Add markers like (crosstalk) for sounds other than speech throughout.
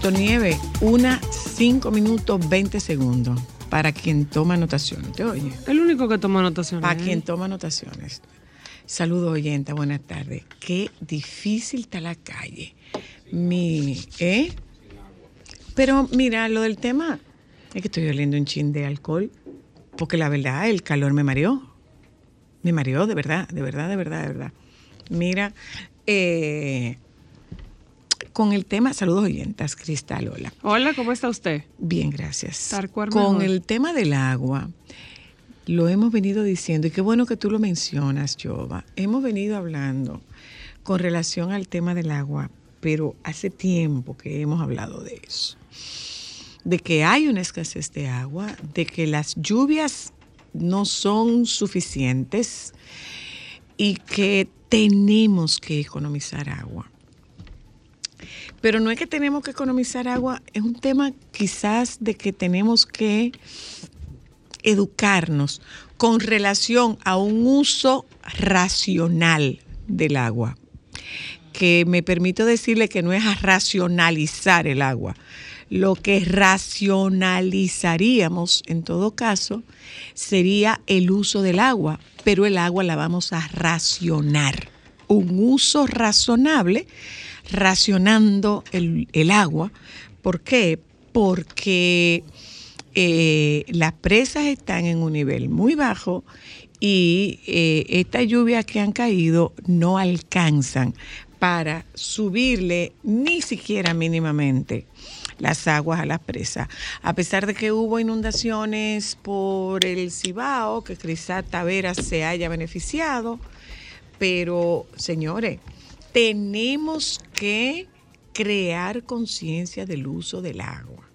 Doctor Nieve, una, cinco minutos, 20 segundos para quien toma anotaciones. ¿Te oye? El único que toma anotaciones. Para ¿eh? quien toma anotaciones. Saludos, oyenta, buenas tardes. Qué difícil está la calle. Mi, ¿eh? Pero mira, lo del tema es que estoy oliendo un chin de alcohol, porque la verdad, el calor me mareó. Me mareó, de verdad, de verdad, de verdad, de verdad. Mira, eh, con el tema, saludos oyentas, Cristal, hola. Hola, ¿cómo está usted? Bien, gracias. Tarcuar Con mejor. el tema del agua, lo hemos venido diciendo, y qué bueno que tú lo mencionas, Jova. Hemos venido hablando con relación al tema del agua, pero hace tiempo que hemos hablado de eso. De que hay una escasez de agua, de que las lluvias no son suficientes y que tenemos que economizar agua. Pero no es que tenemos que economizar agua, es un tema quizás de que tenemos que educarnos con relación a un uso racional del agua. Que me permito decirle que no es a racionalizar el agua. Lo que racionalizaríamos, en todo caso, sería el uso del agua, pero el agua la vamos a racionar. Un uso razonable, racionando el, el agua. ¿Por qué? Porque eh, las presas están en un nivel muy bajo y eh, estas lluvias que han caído no alcanzan para subirle ni siquiera mínimamente las aguas a las presas. A pesar de que hubo inundaciones por el Cibao, que Crisat Tavera se haya beneficiado, pero señores, tenemos que crear conciencia del uso del agua.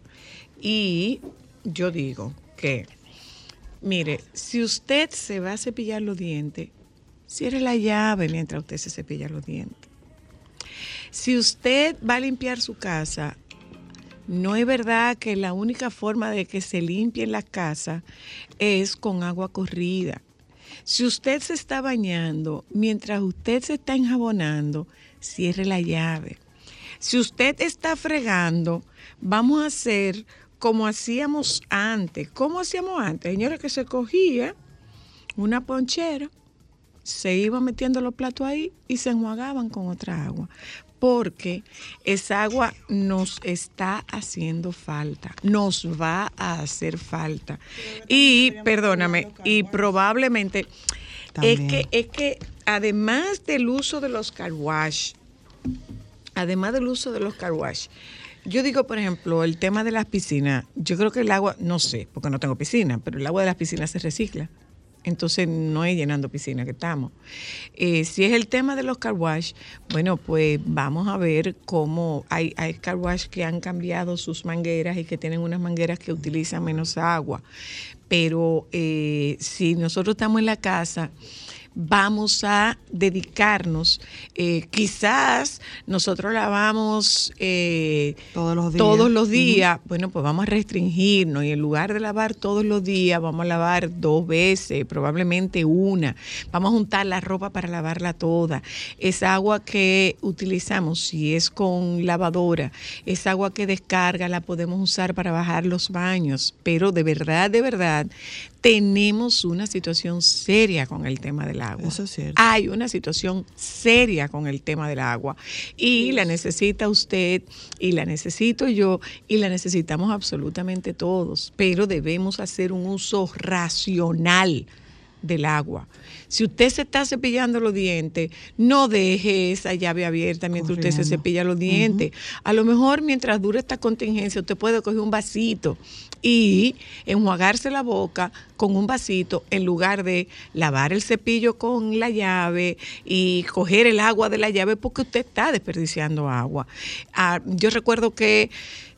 Y yo digo que, mire, si usted se va a cepillar los dientes, cierre la llave mientras usted se cepilla los dientes. Si usted va a limpiar su casa, no es verdad que la única forma de que se limpien las casas es con agua corrida. Si usted se está bañando, mientras usted se está enjabonando, cierre la llave. Si usted está fregando, vamos a hacer como hacíamos antes. ¿Cómo hacíamos antes? Señores, que se cogía una ponchera, se iba metiendo los platos ahí y se enjuagaban con otra agua. Porque esa agua nos está haciendo falta, nos va a hacer falta. Y, perdóname, y probablemente es que, es que además del uso de los car wash, además del uso de los car wash, yo digo, por ejemplo, el tema de las piscinas, yo creo que el agua, no sé, porque no tengo piscina, pero el agua de las piscinas se recicla. Entonces no es llenando piscina que estamos. Eh, si es el tema de los car wash, bueno, pues vamos a ver cómo hay, hay car wash que han cambiado sus mangueras y que tienen unas mangueras que utilizan menos agua. Pero eh, si nosotros estamos en la casa, vamos a dedicarnos, eh, quizás nosotros lavamos eh, Todos los días. todos los días, bueno, pues vamos a restringirnos y en lugar de lavar todos los días, vamos a lavar dos veces, probablemente una. Vamos a juntar la ropa para lavarla toda. Esa agua que utilizamos, si es con lavadora, esa agua que descarga la podemos usar para bajar los baños, pero de verdad, de verdad, tenemos una situación seria con el tema del agua. Eso es cierto. Hay una situación seria con el tema del agua y la necesita usted y la necesito yo y la necesitamos absolutamente todos, pero debemos hacer un uso racional del agua. Si usted se está cepillando los dientes, no deje esa llave abierta mientras usted se cepilla los dientes. A lo mejor mientras dure esta contingencia, usted puede coger un vasito y enjuagarse la boca con un vasito en lugar de lavar el cepillo con la llave y coger el agua de la llave porque usted está desperdiciando agua. Ah, yo recuerdo que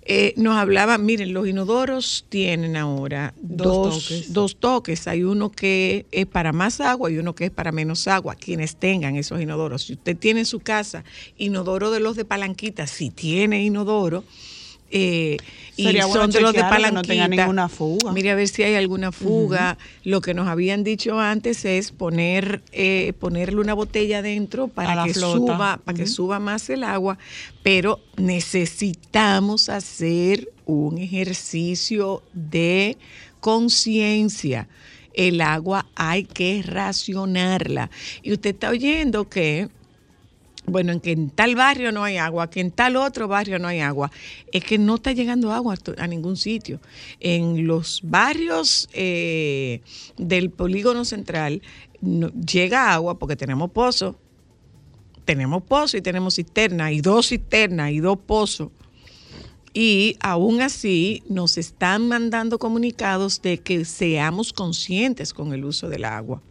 eh, nos hablaban, miren, los inodoros tienen ahora Dos dos, toques. dos toques. Hay uno que es para más agua y uno que es para menos agua. Quienes tengan esos inodoros. Si usted tiene en su casa inodoro de los de palanquita, si tiene inodoro, eh, y Sería son de los de palanquita. no tenga ninguna fuga. Mire a ver si hay alguna fuga. Lo que nos habían dicho antes es poner eh, ponerle una botella adentro A para que suba para que suba más el agua, pero necesitamos hacer un ejercicio de conciencia. El agua hay que racionarla. Y usted está oyendo que bueno, en que en tal barrio no hay agua, que en tal otro barrio no hay agua. Es que no está llegando agua a ningún sitio. En los barrios eh, del polígono central no- llega agua porque tenemos pozos, tenemos pozos y tenemos cisterna, y dos cisternas y dos pozos. Y aún así nos están mandando comunicados de que seamos conscientes con el uso del agua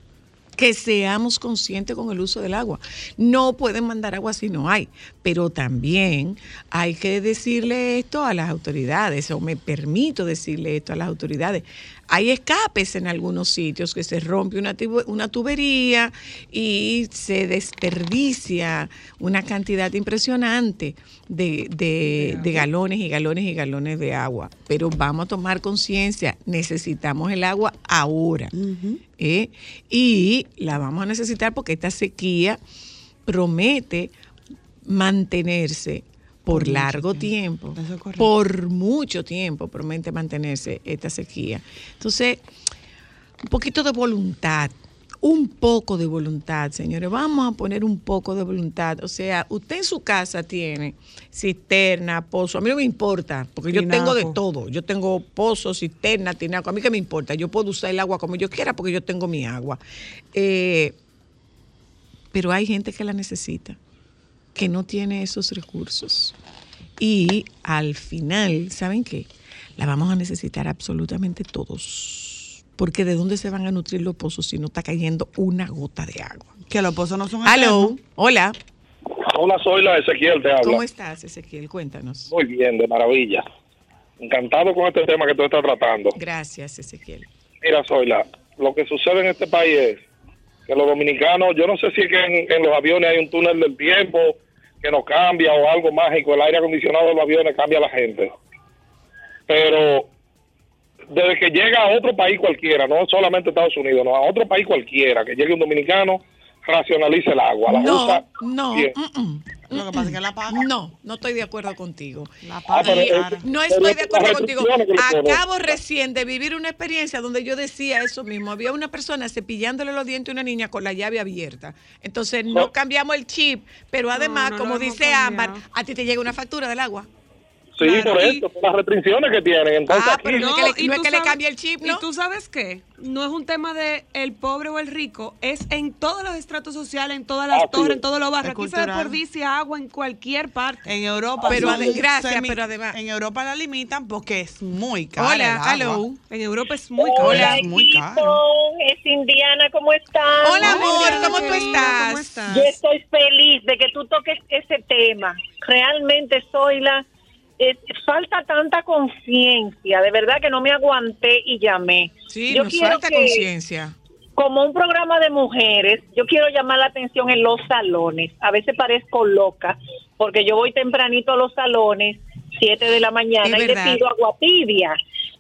que seamos conscientes con el uso del agua. No pueden mandar agua si no hay, pero también hay que decirle esto a las autoridades, o me permito decirle esto a las autoridades. Hay escapes en algunos sitios que se rompe una, tubería y se desperdicia una cantidad impresionante de, de- de galones y galones y galones de agua. Pero vamos a tomar conciencia, necesitamos el agua ahora. ¿eh? Y la vamos a necesitar porque esta sequía promete mantenerse por largo tiempo. es por mucho tiempo promete mantenerse esta sequía. Entonces, un poquito de voluntad, un poco de voluntad, señores. Vamos a poner un poco de voluntad. O sea, usted en su casa tiene cisterna, pozo. A mí no me importa, porque yo tengo de todo. Yo tengo pozo, cisterna, tinaco. A mí que me importa. Yo puedo usar el agua como yo quiera porque yo tengo mi agua. Eh, pero hay gente que la necesita, que no tiene esos recursos. Y al final, ¿saben qué? La vamos a necesitar absolutamente todos. Porque ¿de dónde se van a nutrir los pozos si no está cayendo una gota de agua? Que los pozos no son Aló, hola. Hola, soy la Ezequiel, te habla. ¿Cómo estás, Ezequiel? Cuéntanos. Muy bien, de maravilla. Encantado con este tema que tú estás tratando. Gracias, Ezequiel. Mira, Zoila, lo que sucede en este país es que los dominicanos, yo no sé si es que en, en los aviones hay un túnel del tiempo que nos cambia o algo mágico, el aire acondicionado de los aviones cambia a la gente. Pero desde que llega a otro país cualquiera, no solamente Estados Unidos, no, a otro país cualquiera, que llegue un dominicano, racionalice el agua. La No, usa no, bien. mm, mm, Lo que pasa es que la paga. no, no estoy de acuerdo contigo. La Ah, paga es- cara. No estoy es de acuerdo contigo. Acabo recién de vivir una experiencia donde yo decía eso mismo. Había una persona cepillándole los dientes a una niña con la llave abierta. Entonces no cambiamos el chip, pero además, no como dice Ámbar, a ti te llega una factura del agua. Sí, Claro. por eso, por las restricciones que tienen. Entonces, Ah, aquí- pero no es que le- y no es que le cambie el chip, ¿no? Y tú sabes qué, no es un tema de el pobre o el rico, es en todos los estratos sociales, en todas las Así torres, es. en todos los barrios. Aquí se desperdicia agua en cualquier parte. En Europa, Pero ade- gracias, pero además- En Europa la limitan porque es muy cara. Hola, hello. En Europa es muy caro. Hola. Es muy equipo, caro. es Indiana, ¿cómo estás? Hola, amor, ¿cómo tú querida, ¿Cómo estás? estás? Yo estoy feliz de que tú toques ese tema. Realmente soy la... es- falta tanta conciencia, de verdad que no me aguanté y llamé. Sí, Yo nos quiero falta conciencia. Como un programa de mujeres, yo quiero llamar la atención en los salones. A veces parezco loca, porque yo voy tempranito a los salones, 7 de la mañana, y le pido agua tibia.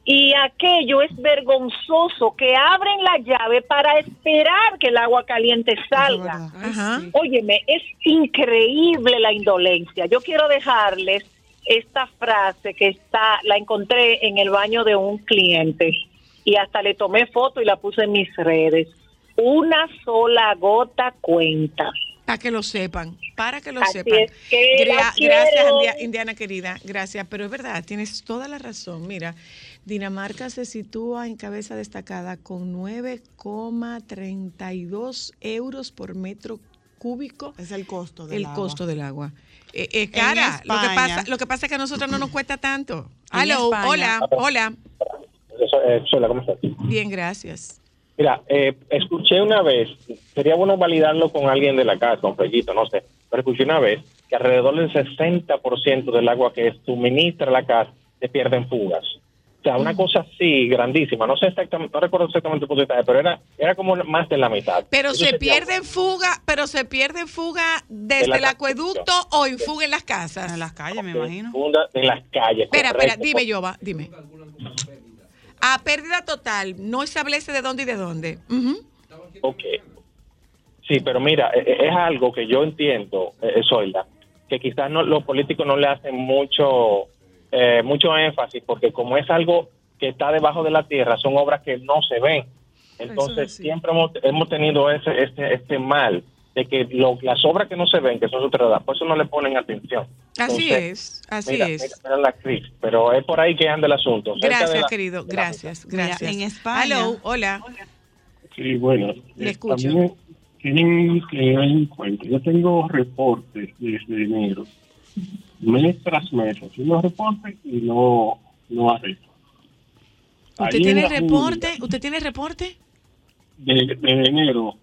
Y aquello es vergonzoso, que abren la llave para esperar que el agua caliente salga. Ay. Óyeme, es increíble la indolencia. Yo quiero dejarles esta frase que está, la encontré en el baño de un cliente y hasta le tomé foto y la puse en mis redes. Una sola gota cuenta. Para que lo sepan, para que lo Así sepan. es que la gracias, quiero. India- Indiana querida, gracias. Pero es verdad, tienes toda la razón. Mira, Dinamarca se sitúa en cabeza destacada con 9,32 euros por metro cúbico Es el costo del el agua. costo del agua. Eh, eh, cara, lo que, pasa, lo que pasa es que a nosotros no nos cuesta tanto. Aló, hola, hola. Eh, Sola, ¿cómo estás? Bien, gracias. Mira, eh, escuché una vez, sería bueno validarlo con alguien de la casa, con Fellito, no sé, pero escuché una vez que alrededor del 60% del agua que suministra la casa se pierde en fugas. O sea, una cosa así grandísima, no sé exactamente, no recuerdo exactamente el porcentaje, pero era, era como más de la mitad. Pero Eso se pierde en fuga, pero se pierde en fuga desde el acueducto o en fuga en las casas. En las calles, me imagino. en las calles. Espera, espera, dime, Yoba, dime. A pérdida total, no establece de dónde y de dónde. Ujú. Ok. Sí, pero mira, e- e- es algo que yo entiendo, eh, Zoila, que quizás no, los políticos no le hacen mucho, eh, mucho énfasis, porque como es algo que está debajo de la tierra, son obras que no se ven. Entonces, siempre hemos, hemos tenido ese, este, este mal de que lo- las obras que no se ven, que son subterráneas, por eso no le ponen atención. Así Entonces, es, así mira, es. mira, mira la crisis, pero es por ahí que anda el asunto. Gracias, la- querido, gracias, gracias. en España- Aló, hola. Sí, bueno. Le eh, escucho. También tienen que tener en cuenta. Yo tengo reportes desde enero, mes tras mes, haciendo reportes y no, no arresto. ¿Usted Ahí tiene en reporte? ¿Usted tiene reporte? De, de enero,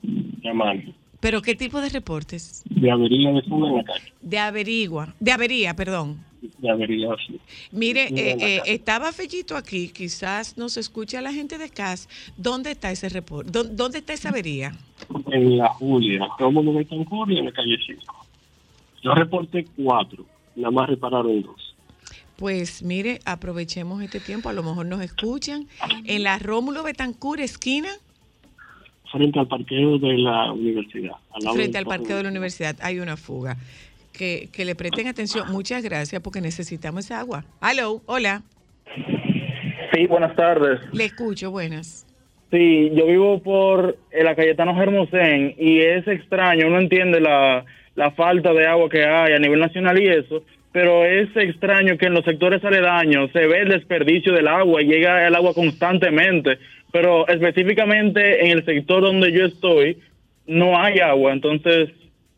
llamando, ¿Pero qué tipo de reportes? de avería de fuga en la calle. De averigua, de avería, perdón. De avería, sí. Mire, eh, en eh, estaba Fellito aquí, quizás nos escucha la gente de CAS. ¿Dónde está ese reporte? ¿Dó- ¿Dónde está esa avería? En la Julia, Rómulo Betancourt y en la calle 5. Yo reporté cuatro, nada más repararon dos. Pues mire, aprovechemos este tiempo, a lo mejor nos escuchan. En la Rómulo Betancourt, esquina, Frente al parqueo de la universidad. al lado frente al parqueo de la universidad, hay una fuga. Que, que le presten atención. Muchas gracias porque necesitamos esa agua. Aló, hola, Sí, buenas tardes. le escucho, buenas. Sí, yo vivo por la Cayetano Hermosén y es extraño, uno entiende la, la falta de agua que hay a nivel nacional y eso, pero es extraño que en los sectores aledaños se ve el desperdicio del agua y llega el agua constantemente, pero específicamente en el sector donde yo estoy no hay agua, entonces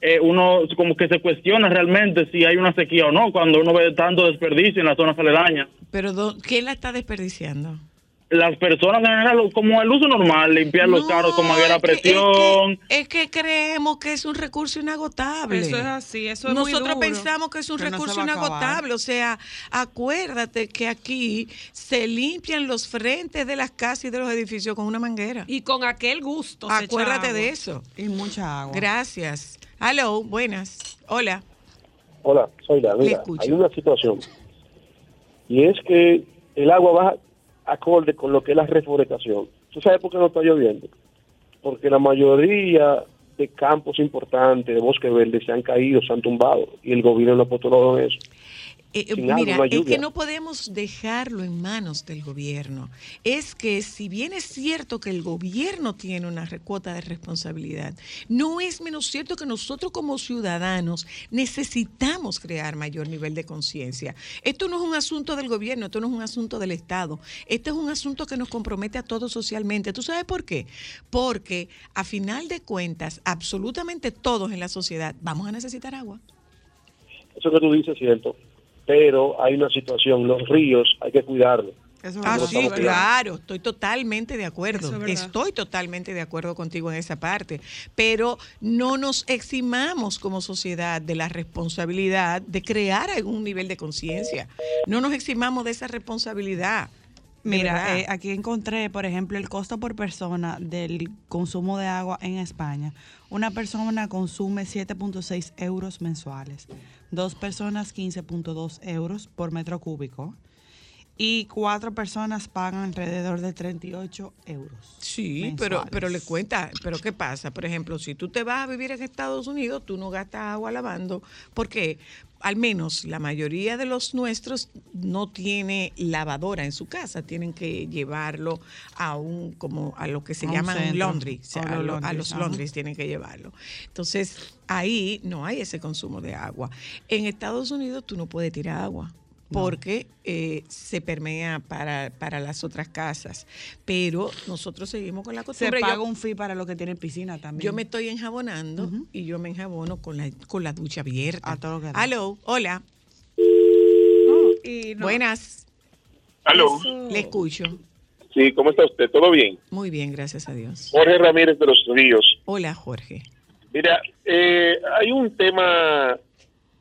eh, uno como que se cuestiona realmente si hay una sequía o no cuando uno ve tanto desperdicio en las zonas aledañas Pero ¿dó- ¿quién la está desperdiciando? Las personas en general, como el uso normal, limpiar los carros con manguera a es que- es que- presión. Es que, creemos que es un recurso inagotable. Eso es así, eso es muy Nosotros duro. pensamos que es un Que recurso inagotable. O sea, acuérdate que aquí se limpian los frentes de las casas y de los edificios con una manguera. Y con aquel gusto. se echa Acuérdate agua. de eso. Y mucha agua. Gracias. Aló, buenas. Hola. Hola, soy la Mira, hay una situación. Y es que el agua va acorde con lo que es la reforestación. ¿Tú sabes por qué no está lloviendo? Porque la mayoría de campos importantes, de bosque verde, se han caído, se han tumbado. Y el gobierno no ha puesto en eso. Eh, eh, agua mira, es que no podemos dejarlo en manos del gobierno. Es que si bien es cierto que el gobierno tiene una cuota de responsabilidad, no es menos cierto que nosotros como ciudadanos necesitamos crear mayor nivel de conciencia. Esto no es un asunto del gobierno, esto no es un asunto del Estado. Este es un asunto que nos compromete a todos socialmente. ¿Tú sabes por qué? Porque a final de cuentas, absolutamente todos en la sociedad vamos a necesitar agua. Eso que tú dices es cierto. Pero hay una situación, los ríos hay que cuidarlos. Es Ah, sí, claro, estoy totalmente de acuerdo. Es. Estoy totalmente de acuerdo contigo en esa parte. Pero no nos eximamos como sociedad de la responsabilidad de crear algún nivel de conciencia. No nos eximamos de esa responsabilidad. Mira, eh, aquí encontré, por ejemplo, el costo por persona del consumo de agua en España. Una persona consume 7.6 euros mensuales, dos personas 15.2 euros por metro cúbico y cuatro personas pagan alrededor de 38 euros. Sí, pero, mensuales. pero le cuenta, pero ¿qué pasa? Por ejemplo, si tú te vas a vivir en Estados Unidos, tú no gastas agua lavando, porque al menos la mayoría de los nuestros no tiene lavadora en su casa, tienen que llevarlo a un, como a lo que se llama un laundry, o sea, A los a laundries tienen que llevarlo. Entonces, ahí no hay ese consumo de agua. En Estados Unidos tú no puedes tirar agua. Porque eh, se permea para, para las otras casas. Pero nosotros seguimos con la Se costumbre. Yo- paga un fee para los que tienen piscina también. yo me estoy enjabonando y yo me enjabono con la, con la ducha abierta. A todo lo que hola. Y no- Buenas. Aló. Le escucho. Sí, ¿cómo está usted? ¿Todo bien? Muy bien, gracias a Dios. Jorge Ramírez de los Ríos. Hola, Jorge. Mira, eh, hay un tema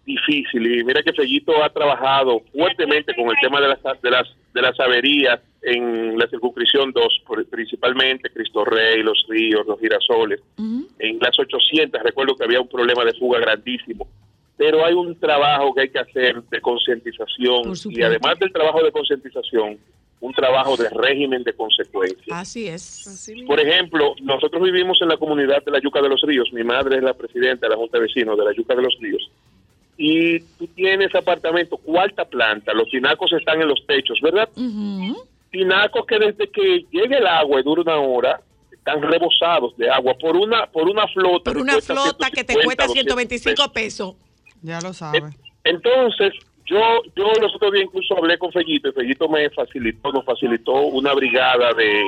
difícil y mira que Fellito ha trabajado fuertemente con el tema de las de las de las averías en la circunscripción 2, por- principalmente Cristo Rey, Los Ríos, Los Girasoles. En las 800 recuerdo que había un problema de fuga grandísimo. Pero hay un trabajo que hay que hacer de concientización y además del trabajo de concientización, un trabajo de régimen de consecuencias. Así es. Por ejemplo, nosotros vivimos en la comunidad de la Yuca de los Ríos. Mi madre es la presidenta de la Junta de Vecinos de la Yuca de los Ríos. Y tú tienes apartamento, cuarta planta, los tinacos están en los techos, ¿verdad? Ujú. Tinacos que desde que llegue el agua y dura una hora, están rebosados de agua por una por una flota. Por una flota que te 150, cuesta 200 pesos. 125 pesos. Ya lo sabe. Entonces, yo yo los otros días incluso hablé con Fellito y Fellito me facilitó, nos facilitó una brigada de,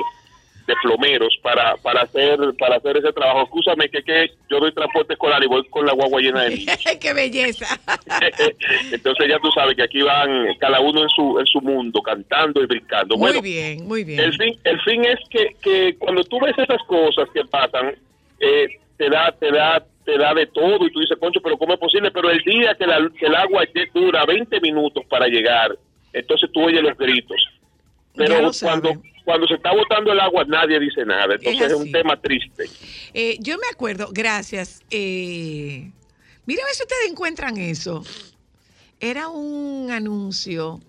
de plomeros para para hacer para hacer ese trabajo. Escúchame que, que yo doy transporte escolar y voy con la guagua llena de niños. (laughs) ¡Qué belleza! (laughs) Entonces ya tú sabes que aquí van cada uno en su en su mundo cantando y brincando. Muy bueno, bien, muy bien. el fin, el fin es que, que cuando tú ves esas cosas que pasan, eh, te da, te da, te da de todo y tú dices, concho, pero ¿cómo es posible? Pero el día que, la- que el agua dura 20 minutos para llegar, entonces tú oyes los gritos. Pero lo sabe. Cuando, se está botando el agua nadie dice nada. Entonces es, un tema triste. Eh, yo me acuerdo, gracias. Eh, mira a ver si ustedes encuentran eso. Era un anuncio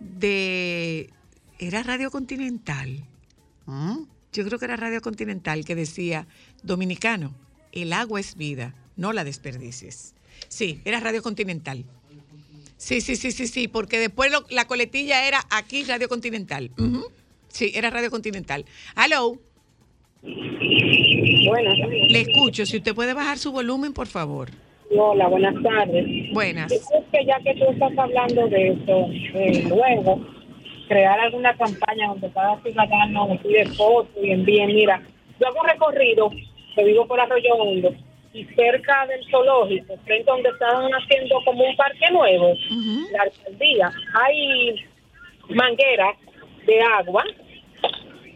de. Era Radio Continental. ¿Mm? Yo creo que era Radio Continental que decía: Dominicano, el agua es vida, no la desperdicies. Sí, era Radio Continental. Sí, sí, sí, sí, sí, porque después lo- la coletilla era aquí Radio Continental. Ujú. Sí, era Radio Continental. Hello. Buenas. Le escucho. Si usted puede bajar su volumen, por favor. Hola, buenas tardes. Buenas. Es que ya que tú estás hablando de eso, eh, luego crear alguna campaña donde cada ciudadano pide fotos y envíe, mira, yo hago un recorrido, que vivo por Arroyo Hondo, y cerca del zoológico, frente a donde estaban haciendo como un parque nuevo, la alcaldía, hay mangueras de agua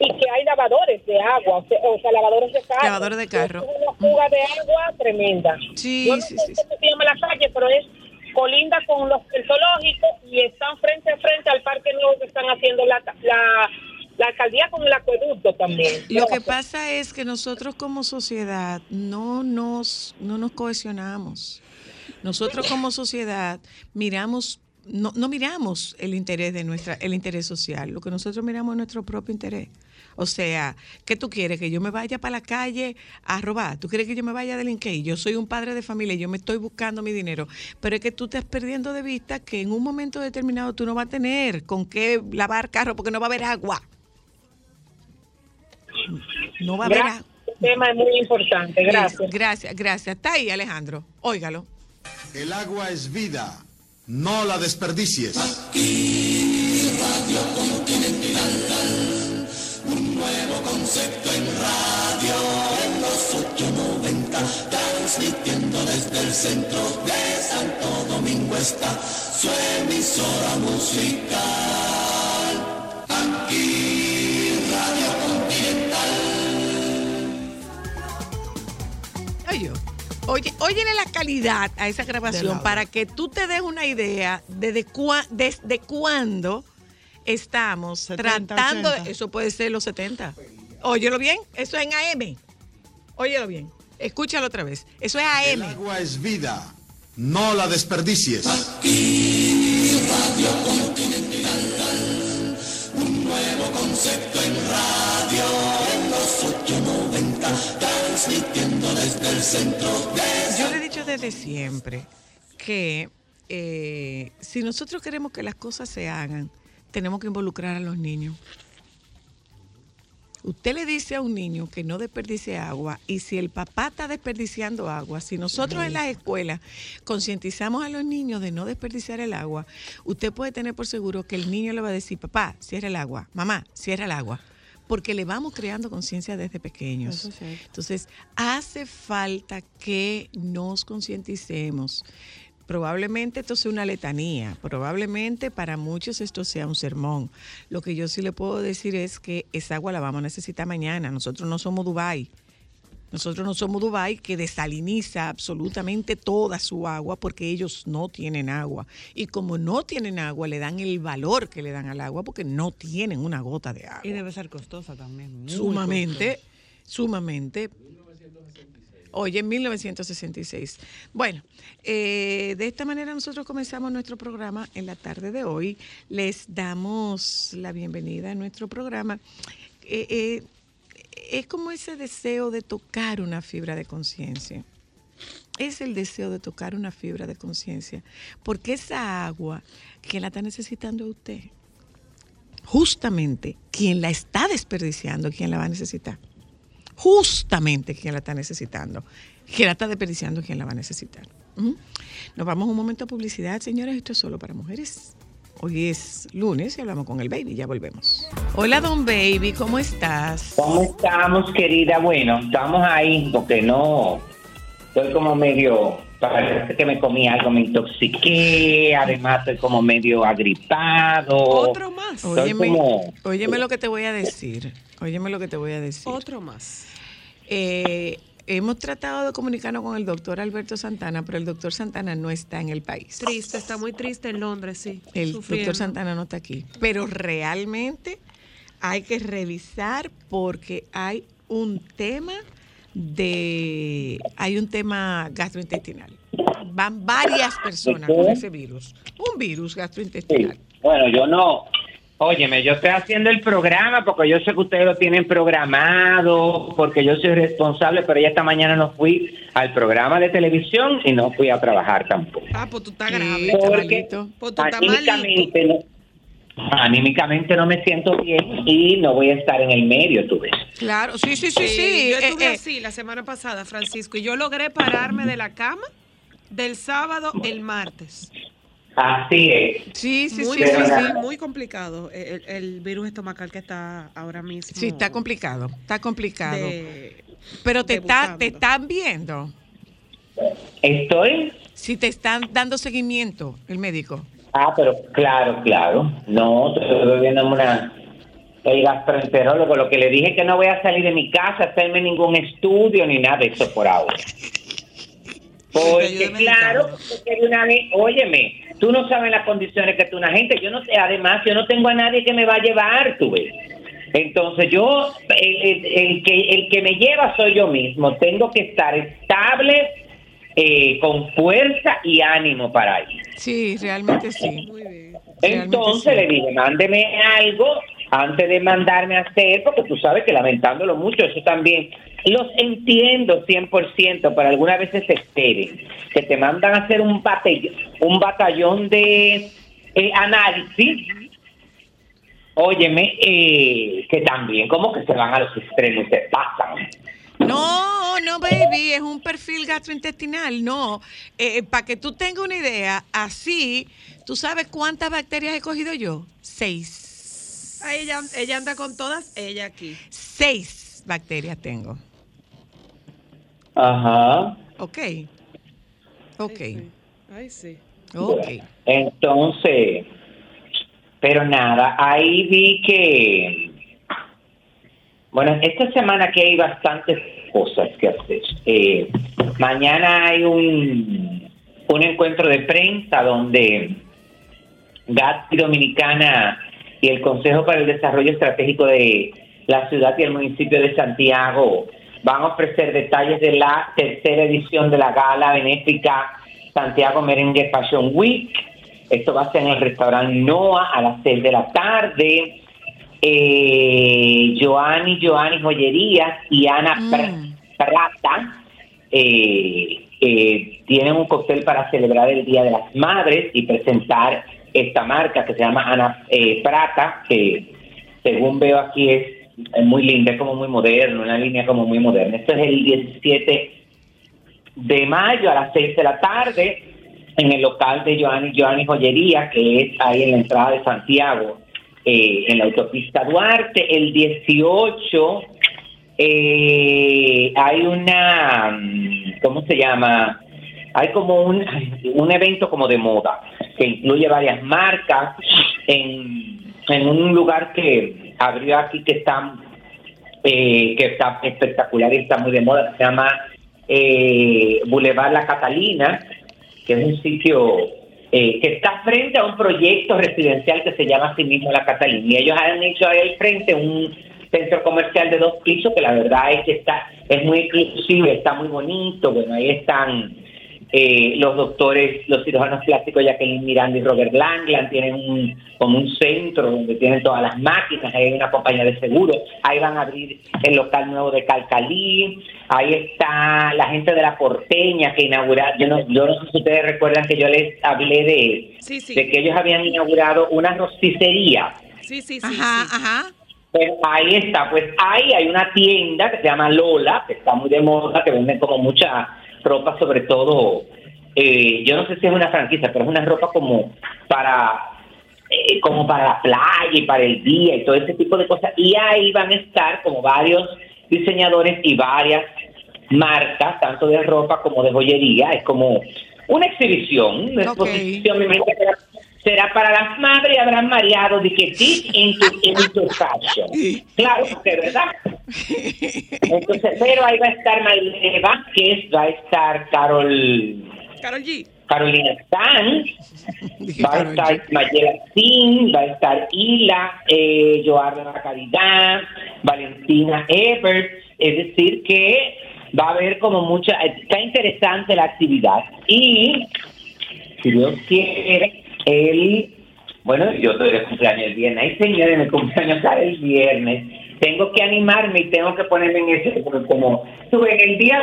y que hay lavadores de agua, o sea, o sea, lavadores de carro. Lavadores de carro. Es una fuga de agua tremenda. Sí, Yo no sí, sé sí, cómo se llama la calle, pero es colinda con los, el zoológico y están frente a frente al parque nuevo que están haciendo la, la, la alcaldía con el acueducto también. Lo que pasa es que nosotros como sociedad no nos, no nos cohesionamos. Nosotros como sociedad miramos, no, no miramos el interés de nuestra, el interés social. Lo que nosotros miramos es nuestro propio interés. O sea, ¿qué tú quieres? Que yo me vaya para la calle a robar. ¿Tú quieres que yo me vaya a delinquir? Yo soy un padre de familia, yo me estoy buscando mi dinero. Pero es que tú estás perdiendo de vista que en un momento determinado tú no vas a tener con qué lavar carro porque no va a haber agua. No va a haber agua. El tema es muy importante. Gracias. Gracias, gracias. Está ahí, Alejandro. Óigalo. El agua es vida, no la desperdicies. Oye, oye, óyele la calidad a esa grabación para que tú te des una idea de, de cua- desde cuándo estamos 70, tratando 80. de... Eso puede ser los 70. Óyelo bien, eso es en AM. Óyelo bien, escúchalo otra vez. Eso es El AM. agua es vida, no la desperdicies. Yo le he dicho desde siempre que eh, si nosotros queremos que las cosas se hagan, tenemos que involucrar a los niños. Usted le dice a un niño que no desperdicie agua y si el papá está desperdiciando agua, si nosotros en las escuelas concientizamos a los niños de no desperdiciar el agua, usted puede tener por seguro que el niño le va a decir, papá, cierra el agua, mamá, cierra el agua, porque le vamos creando conciencia desde pequeños. Entonces, hace falta que nos concienticemos. Probablemente esto sea una letanía, probablemente para muchos esto sea un sermón. Lo que yo sí le puedo decir es que esa agua la vamos a necesitar mañana. Nosotros no somos Dubái. Nosotros no somos Dubái que desaliniza absolutamente toda su agua porque ellos no tienen agua. Y como no tienen agua, le dan el valor que le dan al agua porque no tienen una gota de agua. Y debe ser costosa también. Sumamente, sumamente. Oye, en 1966. Bueno, eh, de esta manera nosotros comenzamos nuestro programa en la tarde de hoy. Les damos la bienvenida a nuestro programa. Eh, eh, es como ese deseo de tocar una fibra de conciencia. Es el deseo de tocar una fibra de conciencia. Porque esa agua, que la está necesitando usted? Justamente quien la está desperdiciando, quien la va a necesitar justamente quien la está necesitando. Quien la está desperdiciando, quien la va a necesitar. Nos vamos un momento a publicidad, señores. Esto es solo para mujeres. Hoy es lunes y hablamos con el baby. Ya volvemos. Hola, don baby. ¿Cómo estás? ¿Cómo estamos, querida? Bueno, estamos ahí porque no. Estoy como medio. Parece que me comí algo, me intoxiqué. Además, estoy como medio agripado. Otro más. Estoy Óyeme, como- óyeme lo que te voy a decir. Óyeme lo que te voy a decir. Otro más. Eh, hemos tratado de comunicarnos con el doctor Alberto Santana, pero el doctor Santana no está en el país. Triste, está muy triste en Londres, sí. El sufriendo. doctor Santana no está aquí. Pero realmente hay que revisar porque hay un tema de hay un tema gastrointestinal. Van varias personas con ese virus. Un virus gastrointestinal. Bueno, yo no. Óyeme, yo estoy haciendo el programa porque yo sé que ustedes lo tienen programado, porque yo soy responsable, pero ya esta mañana no fui al programa de televisión y no fui a trabajar tampoco. Ah, pues tú estás grave. Porque. Pues tú estás malito. anímicamente no, anímicamente no me siento bien y no voy a estar en el medio, tú ves. Claro, sí, sí, sí, Sí, sí. yo eh, estuve eh, así la semana pasada, Francisco, y yo logré pararme de la cama del sábado el martes. Así es. sí, sí, muy, sí, sí, muy, sí. muy complicado el, el virus estomacal que está ahora mismo. Sí, está complicado, está complicado. de- Pero te, está, te están viendo. Estoy. Si te están dando seguimiento, el médico. Ah, pero claro, claro. No, estoy viendo una. El gastroenterólogo, lo que le dije que no voy a salir de mi casa, a hacerme ningún estudio ni nada de eso por ahora. Porque claro, porque una vez, óyeme, tú no sabes las condiciones que tú una gente, yo no sé, además yo no tengo a nadie que me va a llevar, tú ves. Entonces yo, el, el- el que, el que me lleva soy yo mismo, tengo que estar estable, eh, con fuerza y ánimo para ir. Sí, realmente sí. Muy bien. Realmente Entonces sí. le dije, mándeme algo antes de mandarme a hacer, porque tú sabes que lamentándolo mucho, eso también los entiendo 100%, pero algunas veces se esperen, que te mandan a hacer un batallón, un batallón de eh, análisis. Óyeme, eh, que también como que se van a los extremos, se pasan. No, no, baby, es un perfil gastrointestinal. No, para que tú tengas una idea, así, ¿tú sabes cuántas bacterias he cogido yo? Seis. Ah, ella, ella anda con todas, ella aquí. Seis bacterias tengo. Ajá. Ok. Ok. Ay, sí. Ok. Entonces, pero nada, ahí vi que, bueno, esta semana que hay bastantes cosas que hacer. Eh, mañana hay un, un encuentro de prensa donde GATS y Dominicana y el Consejo para el Desarrollo Estratégico de la ciudad y el municipio de Santiago van a ofrecer detalles de la tercera edición de la gala benéfica Santiago Merengue Fashion Week. Esto va a ser en el restaurante Noah a las 6 de la tarde. Eh, Joanny, Joanny Joyerías y Ana Mm. Prata eh, eh, tienen un cóctel para celebrar el Día de las Madres y presentar esta marca que se llama Ana eh, Prata, que según veo aquí es es muy linda, es como muy moderno, una línea como muy moderna. Esto es el 17 de mayo a las 6 de la tarde en el local de Joanny Joanny Joyería, que es ahí en la entrada de Santiago, eh, en la autopista Duarte. El 18 eh, hay una, mm, ¿cómo se llama? Hay como un, un evento como de moda que incluye varias marcas en, en un lugar que abrió aquí que está eh, que está espectacular y está muy de moda, se llama eh, Boulevard La Catalina, que es un sitio eh, que está frente a un proyecto residencial que se llama así mismo La Catalina. Y ellos han hecho ahí al frente un centro comercial de dos pisos que la verdad es que está es muy inclusivo, está muy bonito. Bueno, ahí están eh, los doctores, los cirujanos plásticos Jacqueline Miranda y Robert Langland tienen un, como un centro donde tienen todas las máquinas, ahí hay una compañía de seguros, ahí van a abrir el local nuevo de Calcalí, ahí está la gente de la porteña que inauguraron, yo no, yo no sé si ustedes recuerdan que yo les hablé de, Sí, sí. de que ellos habían inaugurado una rosticería. Sí, sí, sí. Ajá, sí. ajá. Pues ahí está, pues ahí hay una tienda que se llama Lola, que está muy de moda, que venden como mucha ropa, sobre todo, eh, yo no sé si es una franquicia, pero es una ropa como para eh, como para la playa y para el día y todo ese tipo de cosas. Y ahí van a estar como varios diseñadores y varias marcas, tanto de ropa como de joyería. Es como una exhibición, una Ok. exposición. Será, para las madres y habrán mareado de que sí en tu, en tu fashion. Claro, porque verdad. Entonces, pero ahí va a estar Maylene Vázquez, va a estar Carol Carol G. Carolina Sanz, va a estar Mayela Sin, va a estar Hila, eh, Joarna La Caridad, Valentina Ebert, es decir que va a haber como mucha, está interesante la actividad y si Dios quiere, el, bueno, yo estoy de cumpleaños el viernes, ay señores, mi cumpleaños sale el viernes, tengo que animarme y tengo que ponerme en ese, porque como tuve en el día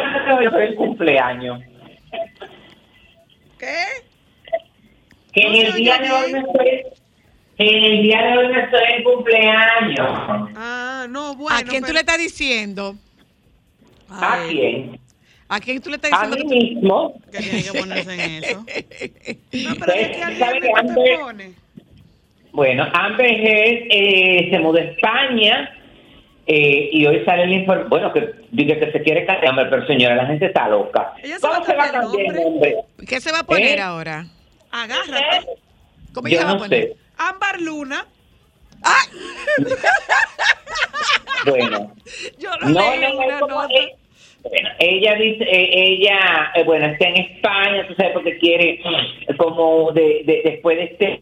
del cumpleaños, ¿Qué? que en el día de hoy no estoy, en el día de hoy no estoy en cumpleaños. Ah, no, bueno. ¿A quién tú le estás diciendo? ¿A quién? ¿A quién tú le estás A diciendo? mí que mismo. (laughs) Que tiene que ponerse en eso. No, pero es que al ¿Sabe viernes que tú te pones. Bueno, Amber Heard eh, se mudó a España eh, y hoy sale el informe. Bueno, que dice que se quiere cambiar, pero señora, la gente está loca. Ella ¿Cómo a se va a cambiar el nombre? ¿Qué se va a poner ¿Eh? ahora? Agárrate. ¿Cómo Yo se va a no poner? sé. Ámbar Luna. (laughs) Bueno. (laughs) Yo No, leí no, en no, bueno, ella dice, eh, ella, eh, bueno, está en España, tú sabes, porque quiere, eh, como de, de- después de este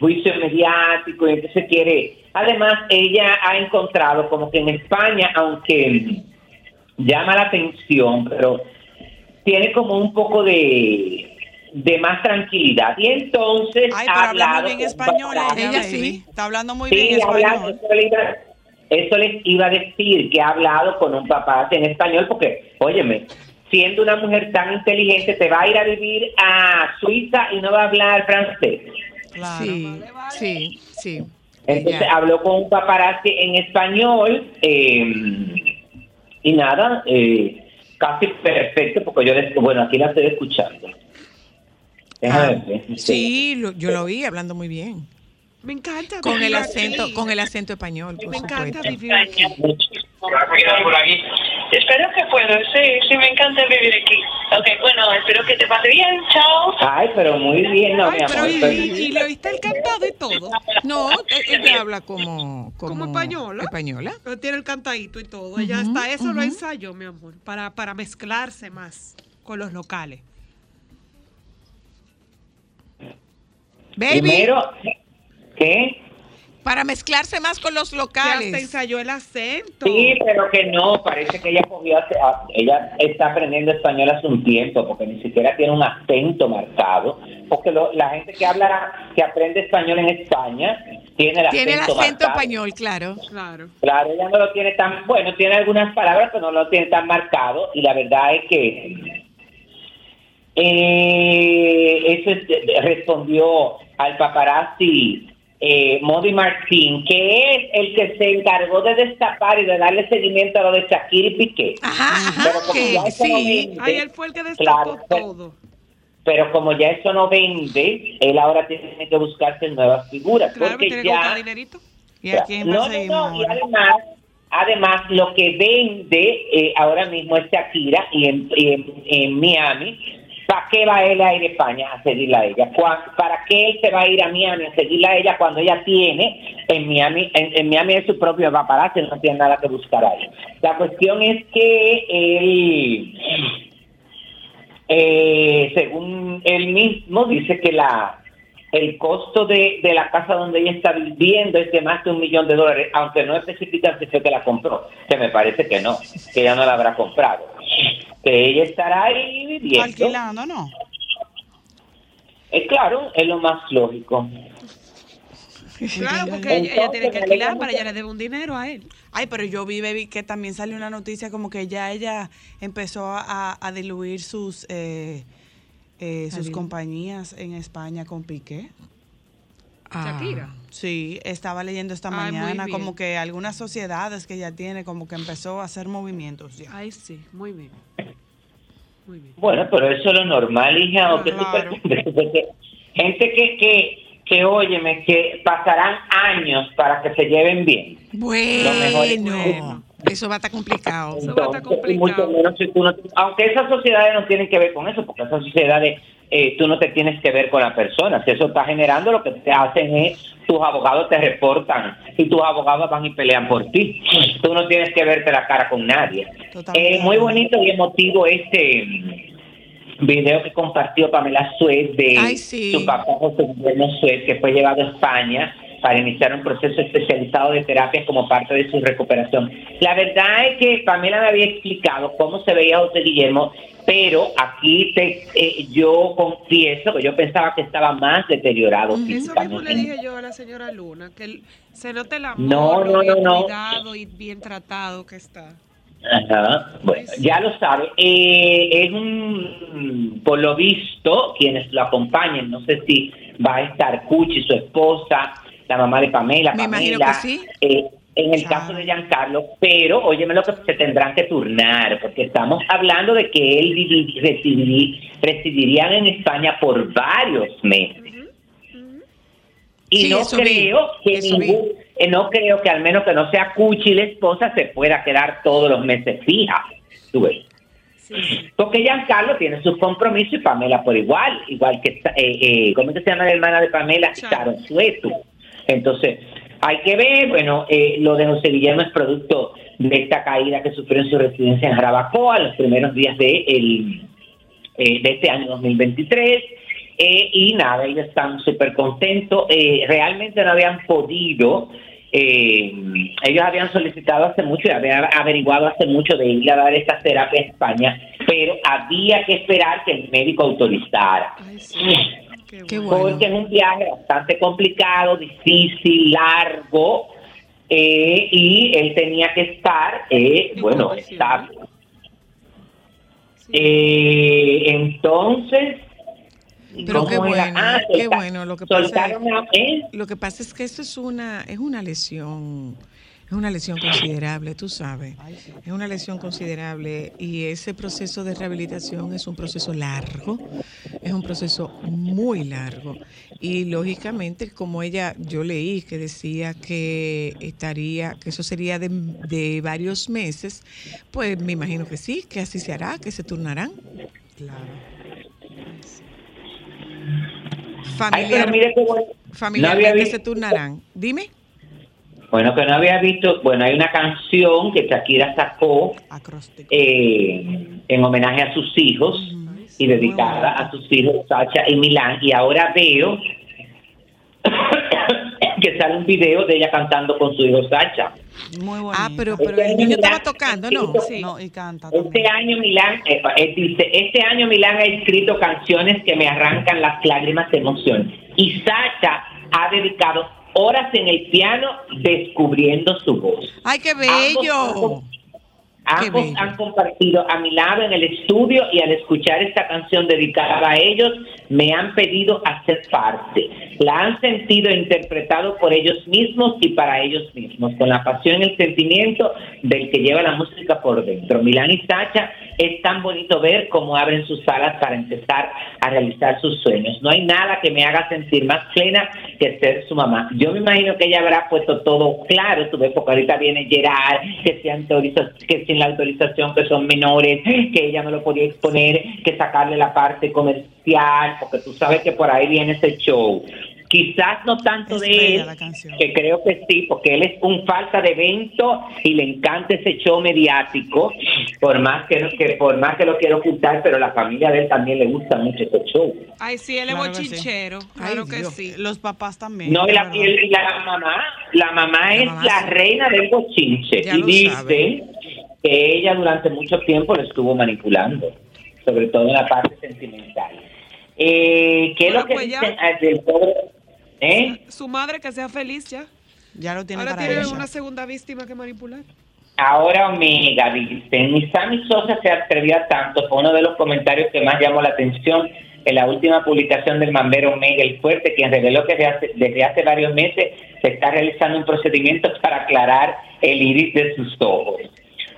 juicio mediático, y entonces quiere, además, ella ha encontrado como que en España, aunque llama la atención, pero tiene como un poco de de más tranquilidad y entonces Ay, ha pero habla hablado muy bien español Bárbara. ella, Ella baby. sí. Está hablando muy Sí, bien español. Eso les iba a decir, que ha hablado con un papá en español, porque, óyeme, siendo una mujer tan inteligente, te va a ir a vivir a Suiza y no va a hablar francés. Claro. Sí, sí, sí. Entonces habló con un paparazzi en español eh, y nada, eh, casi perfecto, porque yo, les- bueno, aquí la estoy escuchando. Déjame Ah, ver. sí, lo- yo lo vi hablando muy bien. Me encanta. Con el acento, aquí. con el acento español, por Me encanta supuesto. vivir aquí. por aquí. Espero que puedo, sí, sí, me encanta vivir aquí. Ok, bueno, espero que te pase bien, chao. Ay, pero muy bien, no, Ay, mi pero amor. y, pero- y- y le oíste el cantado y todo. No, e- ella habla como, como, Como española. española. Pero tiene el cantadito y todo. Ella Ujú, hasta eso lo ujú. ensayó, mi amor, para, para mezclarse más con los locales. Baby, Primero, ¿qué? para mezclarse más con los locales. ensayó el acento. Sí, pero que no, parece que ella cogió, hace- a- ella está aprendiendo español hace un tiempo, porque ni siquiera tiene un acento marcado, porque lo- la gente que habla, que aprende español en España, tiene el Tiene el acento acento marcado. español, claro. Claro. Claro, ella no lo tiene tan, bueno, tiene algunas palabras, pero no lo tiene tan marcado, y la verdad es que eh, eso es- respondió al paparazzi eh, Modi Martín, que es el que se encargó de destapar y de darle seguimiento a lo de Shakira y Piqué. Pero como que ya eso no vende, Ay, él fue el que destapó claro, pero- todo. Pero como ya eso no vende, él ahora tiene que buscarse nuevas figuras. Claro, porque tiene que ya dinerito. ¿Y a quién no, no, no, y además, además lo que vende eh, ahora mismo es Shakira y en, y en, en Miami, ¿para qué va él a ir a España a seguirla a ella? ¿Cuá- ¿Para qué él se va a ir a Miami a seguirla a ella cuando ella tiene en Miami, en, en Miami es su propio paparazzi, no tiene nada que buscar ahí? La cuestión es que él, eh, según él mismo, dice que la el costo de, de la casa donde ella está viviendo es de más de un millón de dólares, aunque no especifican si fue que la compró, que me parece que no, que ella no la habrá comprado. Que ella estará ahí viviendo. Alquilando, ¿no? Es claro, es lo más lógico. Claro, porque ella, ella tiene que alquilar para ella le debe un dinero a él. Ay, pero yo vi, baby, que también salió una noticia como que ya ella empezó a, a diluir sus eh, eh, sus compañías en España con Piqué. Shakira. Sí, estaba leyendo esta Ay, mañana como que algunas sociedades que ella tiene como que empezó a hacer movimientos ya. Ay, sí, muy bien. Muy bien. Bueno, pero eso es lo normal, hija. (laughs) gente que, que, que, óyeme, que pasarán años para que se lleven bien. Bueno, eso va a estar complicado. Entonces, mucho menos si tú no- aunque esas sociedades no tienen que ver con eso, porque esas sociedades eh, tú no te tienes que ver con la persona. Si eso está generando, lo que te hacen es tus abogados te reportan y tus abogados van y pelean por ti. Tú no tienes que verte la cara con nadie. Eh, muy bonito y emotivo este mm, video que compartió Pamela Suez de Ay, sí. su papá José Guillermo Suez, que fue llevado a España para iniciar un proceso especializado de terapia como parte de su recuperación. La verdad es que Pamela me había explicado cómo se veía José Guillermo, pero aquí te, eh, yo confieso que yo pensaba que estaba más deteriorado Eso mismo le dije yo a la señora Luna, que se nota el amor, No, no, no, no. cuidado y bien tratado que está. Ajá. Bueno, ya lo sabe. Eh, es un, por lo visto, quienes lo acompañen, no sé si va a estar Cuchi, su esposa, la mamá de Pamela, Me imagino Pamela, que sí. eh, en el caso de Giancarlo, pero óyeme lo que se tendrán que turnar, porque estamos hablando de que él residirí- residirían en España por varios meses. Y Sí, no vi, creo que eso ningún, eh, no creo que al menos que no sea Cuchi la esposa se pueda quedar todos los meses fija. Tú ves. Porque Giancarlo tiene sus compromisos y Pamela por igual, igual que, eh, eh, ¿cómo se llama la hermana de Pamela? Sharon Sueto. Entonces, hay que ver, bueno, eh, lo de José Guillermo es producto de esta caída que sufrió en su residencia en Jarabacoa los primeros días de, el, eh, de este año 2023. eh, y nada, ellos están súper contentos. Eh, realmente no habían podido, eh, ellos habían solicitado hace mucho y habían averiguado hace mucho de ir a dar esta terapia a España, pero había que esperar que el médico autorizara. Qué bueno. Porque es un viaje bastante complicado, difícil, largo, eh, y él tenía que estar, eh, bueno, estable. Eh, entonces, Pero qué bueno, Ah, qué bueno. Lo que pasa ¿eh? lo que pasa es que esto es una es una lesión es una lesión considerable, tú sabes. Es una lesión considerable y ese proceso de rehabilitación es un proceso largo, es un proceso muy largo. Y lógicamente, como ella, yo leí que decía que estaría, que eso sería de, de varios meses, pues me imagino que sí, que así se hará, que se turnarán. Ay, pero mire bueno. Familiarmente visto- se turnarán. Dime. Bueno, que no había visto, bueno, hay una canción que Shakira sacó eh, en homenaje a sus hijos y dedicada a sus hijos Sacha y Milán. Y ahora veo (coughs) que sale un video de ella cantando con su hijo Sacha. Muy bonito. Ah, pero, pero el niño estaba tocando, ¿no? No, y canta Este año Milán, eh, dice, este año Milán ha escrito canciones que me arrancan las lágrimas de emoción. Y Sacha ha dedicado horas en el piano descubriendo su voz. ¡Ay, qué bello! Ambos han compartido a mi lado en el estudio y al escuchar esta canción dedicada a ellos, me han pedido hacer parte. La han sentido e interpretado por ellos mismos y para ellos mismos, con la pasión y el sentimiento del que lleva la música por dentro. Milán y Sacha, es tan bonito ver cómo abren sus alas para empezar a realizar sus sueños. No hay nada que me haga sentir más plena que ser su mamá. Yo me imagino que ella habrá puesto todo claro, tú ves, porque ahorita viene Gerard, que se autoriza, que sin la autorización que son menores, que ella no lo podía exponer, que sacarle la parte comercial, porque tú sabes que por ahí viene ese show. Quizás no tanto de él, que creo que sí, porque él es un falta de evento y le encanta ese show mediático, por más que, que por más que lo quiero ocultar, pero la familia de él también le gusta mucho ese show. Ay, sí, él es Claro que sí. bochinchero. Claro que sí. Los papás también. No, y la, ¿verdad? y la mamá, la mamá es la reina del bochinche Ya y dice que ella durante mucho tiempo lo estuvo manipulando, sobre todo en la parte sentimental. Eh, ¿Qué es lo que pues ya. dicen ah, del pobre? ¿Eh? Su madre que sea feliz ya. Ya lo tiene Ahora para tiene ella. una segunda víctima que manipular. Ahora Omega dice, ni Sammy Sosa se atrevía tanto, fue uno de los comentarios que más llamó la atención en la última publicación del Mambero Omega el Fuerte, quien reveló que desde hace, desde hace varios meses se está realizando un procedimiento para aclarar el iris de sus ojos.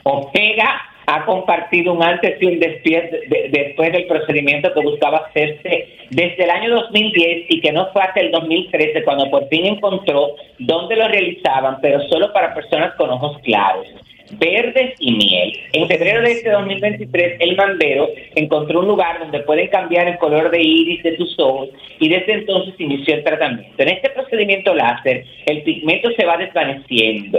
Omega ha compartido un antes y un después, de- después del procedimiento que buscaba hacerse desde el año 2010 y que no fue hasta el 2013 cuando por fin encontró dónde lo realizaban, pero solo para personas con ojos claros verdes y miel. En febrero de este 2023, el bandero encontró un lugar donde pueden cambiar el color de iris de tus ojos y desde entonces inició el tratamiento. En este procedimiento láser, el pigmento se va desvaneciendo.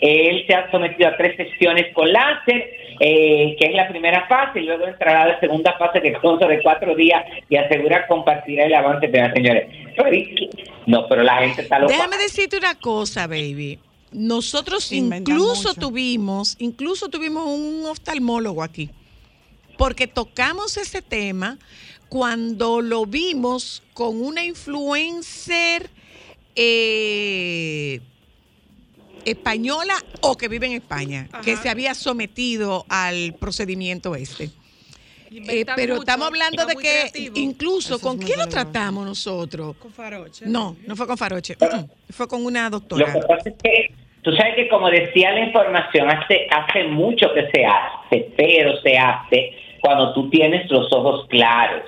Él se ha sometido a tres sesiones con láser, eh, que es la primera fase, y luego entrará la segunda fase que consta de cuatro días y asegura compartirá el avance de las señores. No, pero la gente está loca. Déjame decirte una cosa, baby. Nosotros incluso mucho. tuvimos, incluso tuvimos un oftalmólogo aquí, porque tocamos ese tema cuando lo vimos con una influencer eh, española o que vive en España, que se había sometido al procedimiento este. Eh, pero mucho, estamos hablando de que incluso, Eso ¿con quién lo tratamos nosotros? Con Faroche. No, no fue con Faroche, (clears throat) fue con una Lo doctora. que pasa es que tú sabes que como decía la información, hace, hace mucho que se hace, pero se hace cuando tú tienes los ojos claros.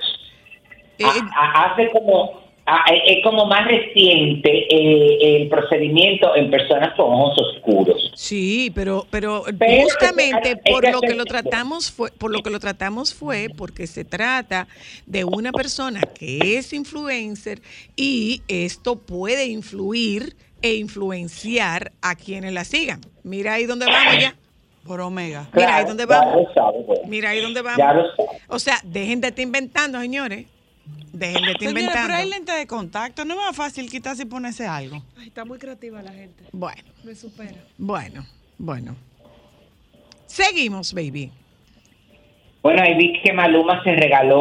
Ha- hace como ha- es como más reciente eh, el procedimiento en personas con ojos oscuros. Sí, pero, pero Pero justamente es por es lo que- lo tratamos fue, por lo que lo tratamos fue porque se trata de una persona que es influencer y esto puede influir e influenciar a quienes la sigan. Mira ahí donde vamos ya. Por Omega. Mira ahí donde ya vamos. lo sabes, bueno. Mira ahí donde Ya vamos. O sea, dejen de estar inventando, señores. Dejen de estar inventando. pero hay lente de contacto. No es más fácil quitarse y ponerse algo. Ay, está muy creativa la gente. Bueno, Me supera. bueno, bueno. Seguimos, baby. Bueno, ahí vi que Maluma se regaló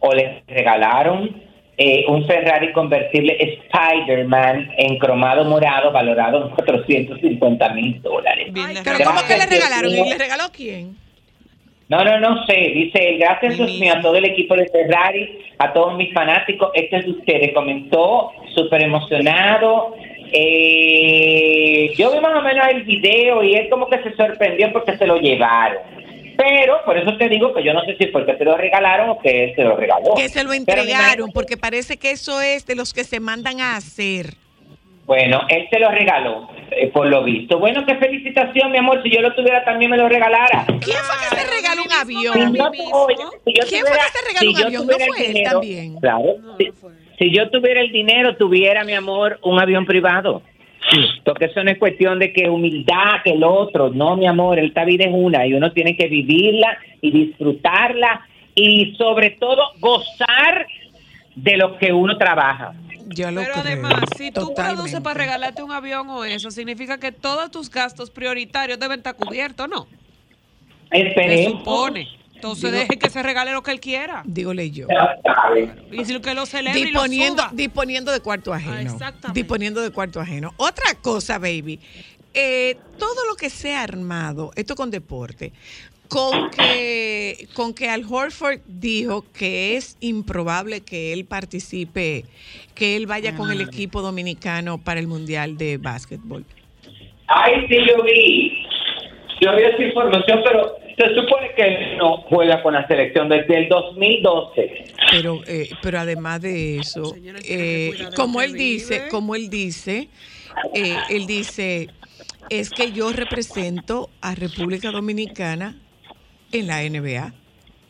o le regalaron eh, un Ferrari convertible Spider-Man en cromado morado valorado en 450 mil dólares. Pero ¿cómo que le regalaron? ¿Y le regaló quién? No, no, no sé. Dice, el gracias Dios mío, a todo el equipo de Ferrari, a todos mis fanáticos. Este es de ustedes. Comentó súper emocionado. Eh, yo vi más o menos el video y él como que se sorprendió porque se lo llevaron. Pero por eso te digo que yo no sé si fue que se lo regalaron o que él se lo regaló. Que se lo entregaron, porque parece que eso es de los que se mandan a hacer. Bueno, él se lo regaló, eh, por lo visto. Bueno, qué felicitación, mi amor. Si yo lo tuviera, también me lo regalara. ¿Quién fue que se regaló un Si avión? oye, si yo ¿Quién fue tuviera- que se regaló si un yo avión? ¿No fue él dinero- también? Claro. si, si yo tuviera el dinero, tuviera, mi amor, un avión privado. Porque eso no es cuestión de que humildad, que el otro. No, mi amor, esta vida es una y uno tiene que vivirla y disfrutarla y sobre todo gozar de lo que uno trabaja. Yo lo Pero creo. además, si tú Totalmente. produces para regalarte un avión o eso, significa que todos tus gastos prioritarios deben estar cubiertos, ¿no? Se supone. Entonces Digo- deje que se regale lo que él quiera. Dígole yo. Y si que lo celebre y lo Disponiendo, suba. disponiendo de cuarto ajeno. exactamente. Disponiendo de cuarto ajeno. Otra cosa, baby. eh, todo lo que sea armado, esto con deporte, con que, con que Al Horford dijo que es improbable que él participe, que él vaya con el equipo dominicano para el Mundial de Básquetbol. Ay, sí, yo vi. Yo vi esa información, pero se supone que él no juega con la selección desde el 2012. Pero, eh, pero además de eso, eh, como él dice, como él dice, eh, él dice, es que yo represento a República Dominicana en la NBA.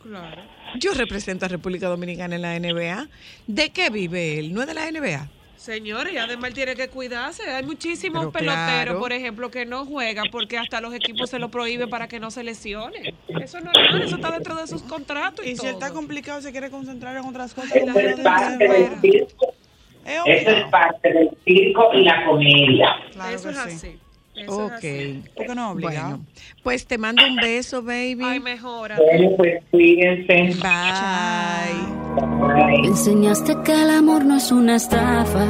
Claro. Yo represento a República Dominicana en la NBA. ¿De qué vive él? ¿No es de la NBA? Señores, y además él tiene que cuidarse. Hay muchísimos Pero peloteros, claro. por ejemplo, que no juegan porque hasta los equipos se lo prohíben para que no se lesionen. Eso es normal, eso está dentro de sus contratos. Y, Y si él está complicado, se quiere concentrar en otras cosas. Eso es parte del circo. Eso es parte del circo y la comedia. Eso es así. Eso es Ok. Porque no obligado. Bueno, pues te mando un beso, baby. Ay, mejora. Bueno, pues cuídense. Bye. Me enseñaste que el amor no es una estafa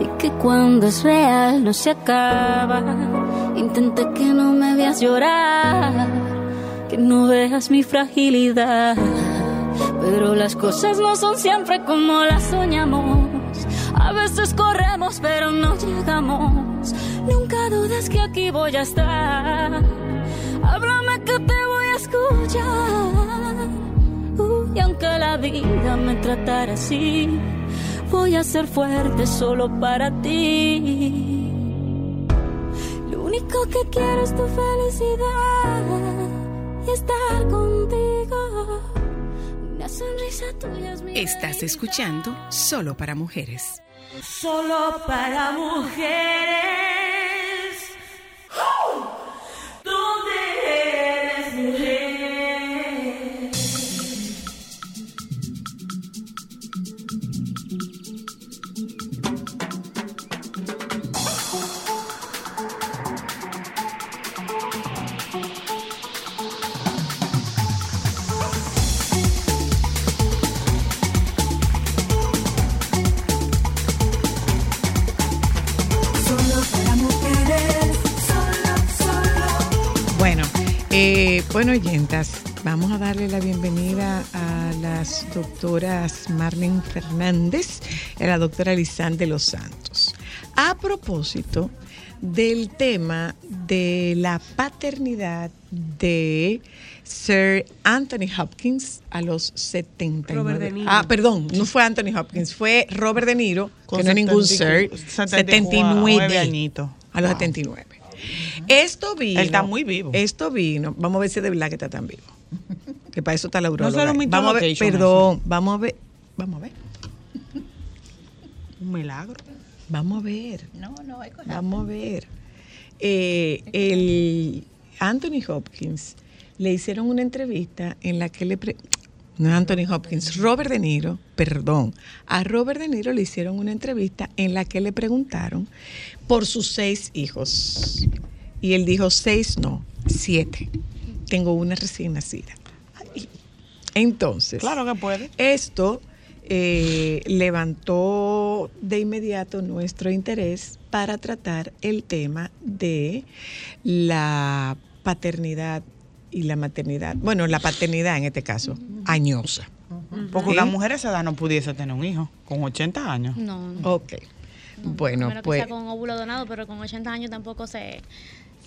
y que cuando es real no se acaba. Intenté que no me veas llorar, que no veas mi fragilidad. Pero las cosas no son siempre como las soñamos. A veces corremos pero no llegamos. Nunca dudes que aquí voy a estar. Háblame que te voy a escuchar. Uh, y aunque la vida me tratara así, voy a ser fuerte solo para ti. Lo único que quiero es tu felicidad y estar contigo. Una sonrisa tuya es mi Estás escuchando Solo para Mujeres. Solo para mujeres. Bueno, oyentas, vamos a darle la bienvenida a las doctoras Marlene Fernández y a la doctora Lizán de los Santos. A propósito del tema de la paternidad de Sir Anthony Hopkins a los 79. Robert De Niro. Ah, perdón, no fue Anthony Hopkins, fue Robert De Niro, Con que no es ningún 74 Sir, 79 79 añitos. A los 79. Esto vino. Él está muy vivo. Esto vino. Vamos a ver si de verdad que está tan vivo. Que para eso está la un mito Vamos a ver, perdón, vamos a ver. Vamos a ver. Un milagro. Vamos a ver. No, no, es correcto. Vamos a ver. Eh, el Anthony Hopkins le hicieron una entrevista en la que le... pre- no es Anthony Hopkins, Robert De Niro, perdón. A Robert De Niro le hicieron una entrevista en la que le preguntaron por sus seis hijos. Y él dijo, seis no, siete. Tengo una recién nacida. Entonces, Claro que puede. esto eh, levantó de inmediato nuestro interés para tratar el tema de la paternidad y la maternidad. Bueno, la paternidad en este caso, añosa. Porque ¿Sí? una mujer a esa edad no pudiese tener un hijo con 80 años. No, Ok. Bueno, menos que pues sea con óvulo donado, pero con 80 años tampoco se,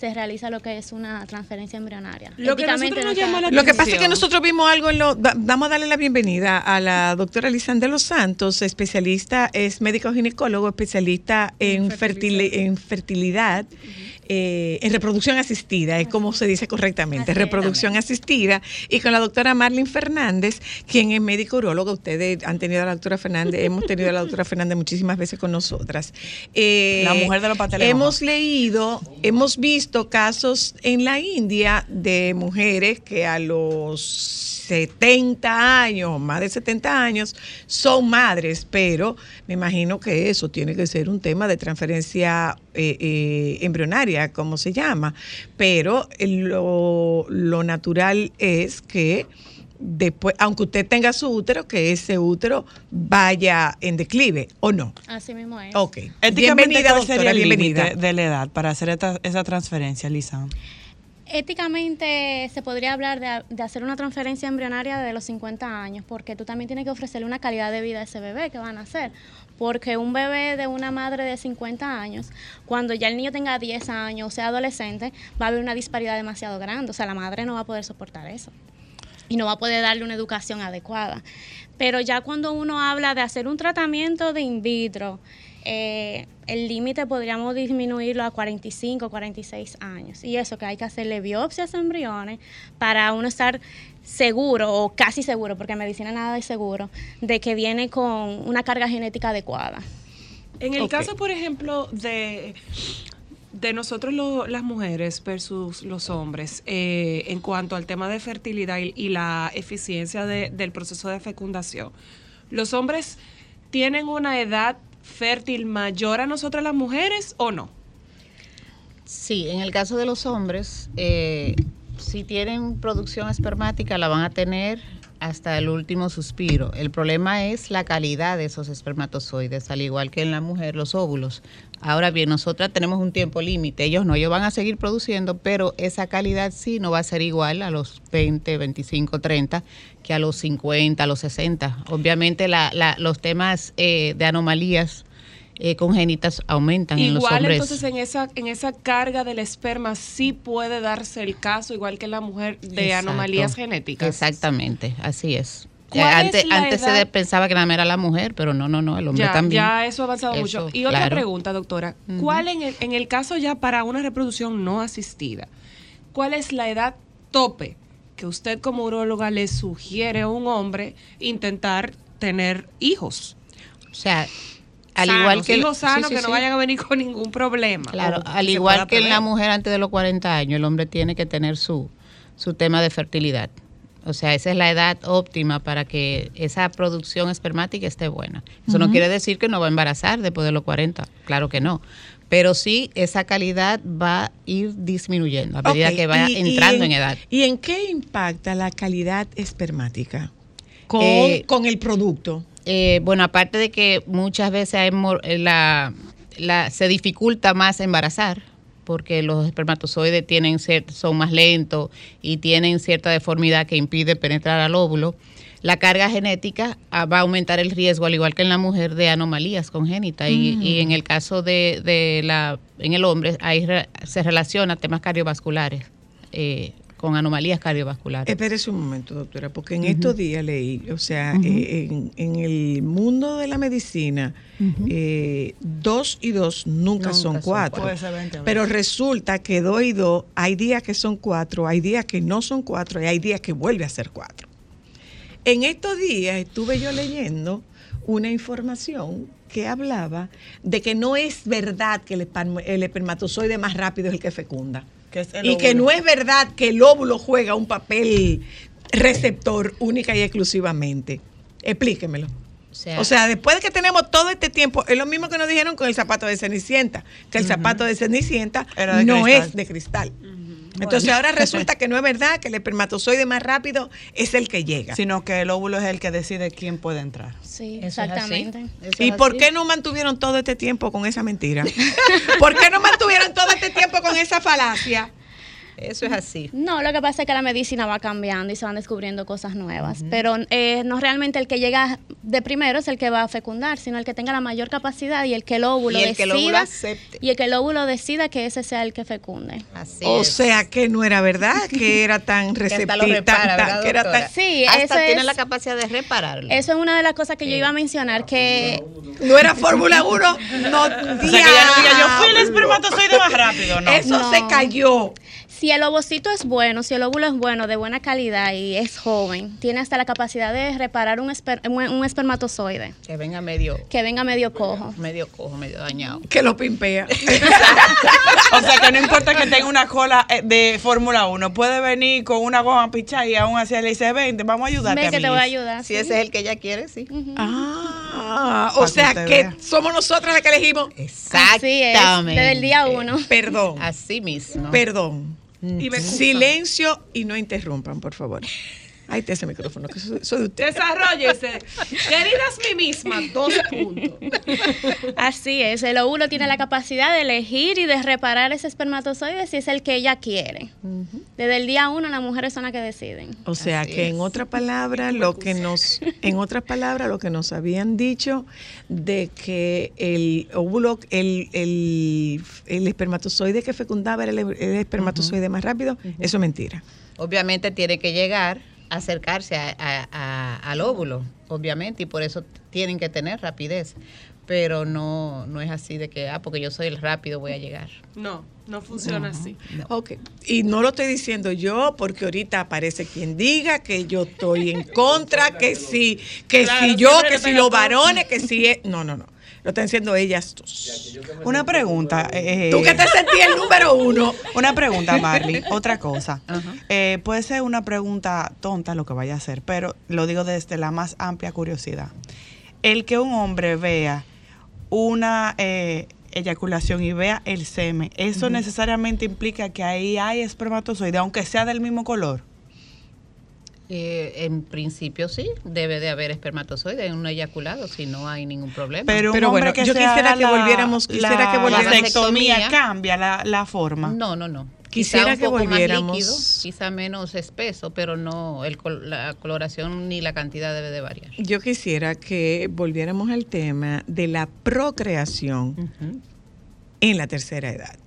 se realiza lo que es una transferencia embrionaria. Lo que Éticamente nosotros nos no está- llama la Lo que pasa es que nosotros vimos algo en lo. va- Vamos a darle la bienvenida a la doctora Lisan de los Santos, especialista, es médico ginecólogo, especialista en fertilidad, eh, en reproducción asistida, es como se dice correctamente, reproducción asistida, y con la doctora Marlene Fernández, quien es médico urólogo. Ustedes han tenido a la doctora Fernández, (laughs) hemos tenido a la doctora Fernández muchísimas veces con nosotras. Eh, La mujer de los pasteles Hemos leído, hemos visto casos en la India de mujeres que a los 70 años, más de 70 años, son madres, pero me imagino que eso tiene que ser un tema de transferencia eh, eh, embrionaria, como se llama. Pero lo, lo natural es que después, aunque usted tenga su útero, que ese útero vaya en declive, ¿o no? Así mismo es. Ok. Éticamente, Bienvenida, ¿cuál doctora, sería el bienvenida. límite de la edad para hacer esta- esa transferencia, Lisa? Éticamente se podría hablar de, hacer una transferencia embrionaria de los 50 años, porque tú también tienes que ofrecerle una calidad de vida a ese bebé que van a hacer. Porque un bebé de una madre de 50 años, cuando ya el niño tenga 10 años o sea adolescente, va a haber una disparidad demasiado grande. O sea, la madre no va a poder soportar eso y no va a poder darle una educación adecuada. Pero ya cuando uno habla de hacer un tratamiento de in vitro, eh, el límite podríamos disminuirlo a 45, 46 años. Y eso que hay que hacerle biopsias a embriones para uno estar seguro o casi seguro, porque en medicina nada es seguro, de que viene con una carga genética adecuada. En el caso, por ejemplo, de, de nosotros lo- las mujeres versus los hombres, eh, en cuanto al tema de fertilidad y, y la eficiencia de- del proceso de fecundación, ¿los hombres tienen una edad fértil mayor a nosotras las mujeres o no? Sí, en el caso de los hombres, eh, si tienen producción espermática la van a tener hasta el último suspiro. El problema es la calidad de esos espermatozoides, al igual que en la mujer los óvulos. Ahora bien, nosotras tenemos un tiempo límite, ellos no, ellos van a seguir produciendo, pero esa calidad sí no va a ser igual a los 20, 25, 30 que a los 50, a los 60. Obviamente la- la- los temas eh, de anomalías eh, congénitas aumentan en los Igual hombres. entonces en esa, en esa carga del esperma sí puede darse el caso, igual que en la mujer, de Exacto. anomalías genéticas. Exactamente, así es. ¿Cuál Eh, antes antes se edad? pensaba que nada más era la mujer, pero no, no, no, el hombre ya, también. ya eso ha avanzado Eso, mucho. Y otra pregunta, doctora. ¿Cuál en el, en el caso ya para una reproducción no asistida, cuál es la edad tope que usted como uróloga le sugiere a un hombre intentar tener hijos? O sea, al Sanos, igual que hijos sanos sí, sí, que no sí. vayan a venir con ningún problema. Claro, al igual que en la mujer antes de los 40 años, el hombre tiene que tener su, su tema de fertilidad. O sea, esa es la edad óptima para que esa producción espermática esté buena. Eso no quiere decir que no va a embarazar después de los 40, claro que no. Pero sí, esa calidad va a ir disminuyendo a medida que y entrando en, edad. ¿Y en qué impacta la calidad espermática con, Eh, con el producto? Eh, bueno, aparte de que muchas veces hay eh, la, la- se dificulta más embarazar porque los espermatozoides tienen son más lentos y tienen cierta deformidad que impide penetrar al óvulo. La carga genética ah, va a aumentar el riesgo, al igual que en la mujer, de anomalías congénitas. Y, Mm. y en el caso de, de la, en el hombre, ahí se relaciona temas cardiovasculares, eh, con anomalías cardiovasculares. Espérese un momento, doctora, porque en estos días leí, o sea, eh, en, en el mundo de la medicina, eh, dos y dos nunca, Nunca son son cuatro. cuatro. 20 a Pero resulta que dos y dos, hay días que son cuatro, hay días que no son cuatro y hay días que vuelve a ser cuatro. En estos días estuve yo leyendo una información que hablaba de que no es verdad que el, espermatozoide más rápido es el que fecunda. el y que no es verdad que el óvulo juega un papel receptor única y exclusivamente. Explíquemelo. O sea, después de que tenemos todo este tiempo, es lo mismo que nos dijeron con el zapato de Cenicienta, que el zapato de Cenicienta de no cristal. es de cristal. Entonces ahora (laughs) resulta que no es verdad que el espermatozoide más rápido es el que llega. Sino que el óvulo es el que decide quién puede entrar. Sí, Eso es exactamente. ¿Y por qué no mantuvieron todo este tiempo con esa mentira? (laughs) ¿Por qué no mantuvieron todo este tiempo con esa falacia? Eso es así. No, lo que pasa es que la medicina va cambiando y se van descubriendo cosas nuevas. Pero eh, no realmente el que llega de primero es el que va a fecundar, sino el que tenga la mayor capacidad y el que el óvulo Y el que el óvulo decida. acepte. y el que el óvulo decida que ese sea el que fecunde. o sea que no era verdad (laughs) que era tan Que hasta receptivo. lo repara, ¿verdad, que era tan- Sí, Hasta eso tiene es- la capacidad de repararlo. Eso es una de las cosas que yo iba a mencionar, que... No era Fórmula 1, no. (laughs) O sea, que ya no diga, yo fui el espermatozoide más rápido, no. Eso se cayó. Si el ovocito es bueno, si el óvulo es bueno, de buena calidad y es joven, tiene hasta la capacidad de reparar un, esper- un- un espermatozoide Que venga medio, que venga medio cojo. medio cojo, medio dañado. Que lo pimpea. (laughs) O sea, que no importa que tenga una cola eh, de Fórmula 1, puede venir con una goma pichada y aún así le dice, vente, vamos a ayudarte. Ven que te voy a amiguis". ayudar. Si ese es el que ella quiere, sí. Ah, o que sea que vea. somos nosotras las que elegimos. Así es, desde el día uno. Perdón. Así mismo. Perdón. Y me excusa. Silencio y no interrumpan, por favor. Ahí está ese micrófono, que soy, soy de usted. Desarrollese. Queridas mí misma, dos puntos. Así es, el óvulo tiene la capacidad de elegir y de reparar ese espermatozoide si es el que ella quiere. Desde el día uno las mujeres son las que deciden. O sea que en otra palabra, lo que nos, en otras palabras, lo que nos habían dicho de que el óvulo, el, el, el espermatozoide que fecundaba era el, el espermatozoide más rápido, eso es mentira. Obviamente tiene que llegar, acercarse a- a- a- al óvulo, obviamente, y por eso tienen que tener rapidez. Pero no, no es así de que, ah, porque yo soy el rápido, voy a llegar. No, no funciona así. Ok, y no lo estoy diciendo yo porque ahorita aparece quien diga que yo estoy en (laughs) contra, que si, que Claro, si yo, que si los varones, que si es... No, no, no. Lo están diciendo ellas dos. Una pregunta. eh, Tú que te sentí el número uno. (laughs) Una pregunta, Marley. Otra cosa. Eh, puede ser una pregunta tonta lo que vaya a hacer, pero lo digo desde la más amplia curiosidad. El que un hombre vea una eh, eyaculación y vea el semen, ¿eso necesariamente implica que ahí hay espermatozoide, aunque sea del mismo color? Eh, en principio sí, debe de haber espermatozoide en un eyaculado, si no hay ningún problema. Pero, que yo quisiera que la- volviéramos- quisiera la que volviéramos- vasectomía cambia la, la forma. No, no, no. Quisiera Quizá un que poco volviéramos- más líquido, quizá menos espeso, pero no el col- la coloración ni la cantidad debe de variar. Yo quisiera que volviéramos al tema de la procreación en la tercera edad.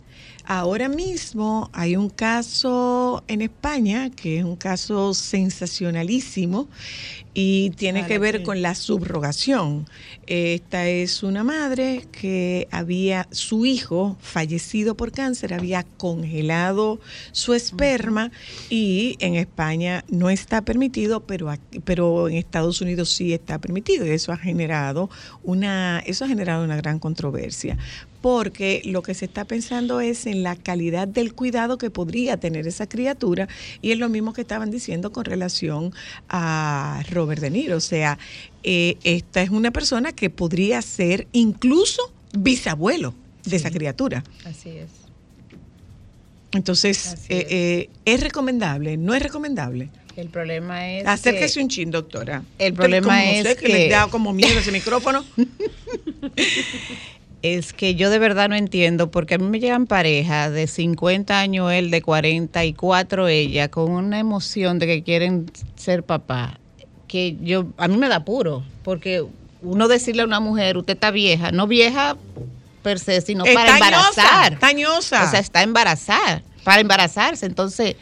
Ahora mismo hay un caso en España que es un caso sensacionalísimo y tiene Claro, que ver sí. con la subrogación. Esta es una madre que había, su hijo fallecido por cáncer, había congelado su esperma y en España no está permitido, pero, aquí- pero en Estados Unidos sí está permitido y eso ha generado una, eso ha generado una gran controversia porque lo que se está pensando es en la calidad del cuidado que podría tener esa criatura y es lo mismo que estaban diciendo con relación a Robert De Niro. O sea, eh, esta es una persona que podría ser incluso bisabuelo de esa criatura. Así es. Entonces, eh, eh, ¿es recomendable? ¿No es recomendable? El problema es Acérquese que- un chin, doctora. El problema como es sé que, le que- da como miedo ese micrófono. (laughs) (laughs) Es que yo de verdad no entiendo, porque a mí me llegan parejas de 50 años él, de 44 ella, con una emoción de que quieren ser papá, que yo a mí me da puro, porque uno decirle a una mujer, usted está vieja, no vieja per se, sino Es para tañosa, embarazar. tañosa. O sea, está embarazada, para embarazarse. Entonces,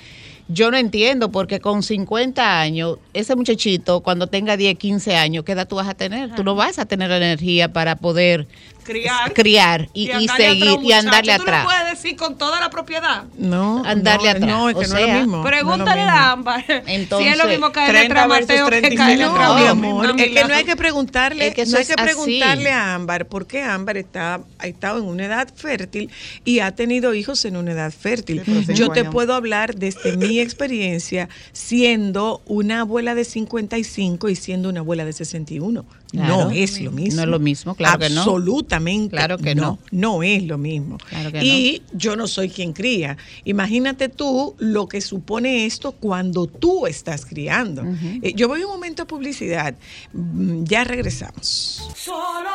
yo no entiendo, porque con 50 años, ese muchachito, cuando tenga 10, 15 años, ¿qué edad tú vas a tener? Tú no vas a tener la energía para poder Criar. criar y, atrás seguir y andarle Tú atrás. no puedes decir con toda la propiedad. No, Andarle no, atrás. No, es que O no es lo mismo. Pregúntale no es lo mismo. a Ámbar (laughs) si Entonces, es lo mismo caer 30 detrás a versus Mateo que 35. caer No, detrás a mi amor, es que no hay que preguntarle, Es que no hay que así. preguntarle a Ámbar porque Ámbar está, ha estado en una edad fértil y ha tenido hijos en una edad fértil. Yo te años. puedo hablar desde mi experiencia siendo una abuela de 55 y siendo una abuela de 61. Claro. no es lo mismo. No es lo mismo, claro que no. Absolutamente. Claro que no. No es lo mismo. Claro que y yo no soy quien cría. Imagínate tú lo que supone esto cuando tú estás criando. Eh, yo voy un momento a publicidad. Mm, Ya regresamos. Solo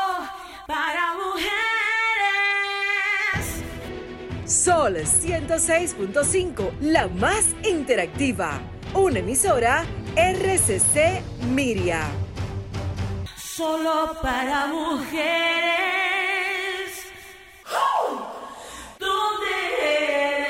para mujeres. Sol 106.5, la más interactiva. Una emisora RCC Miria. Solo para mujeres. ¿Dónde eres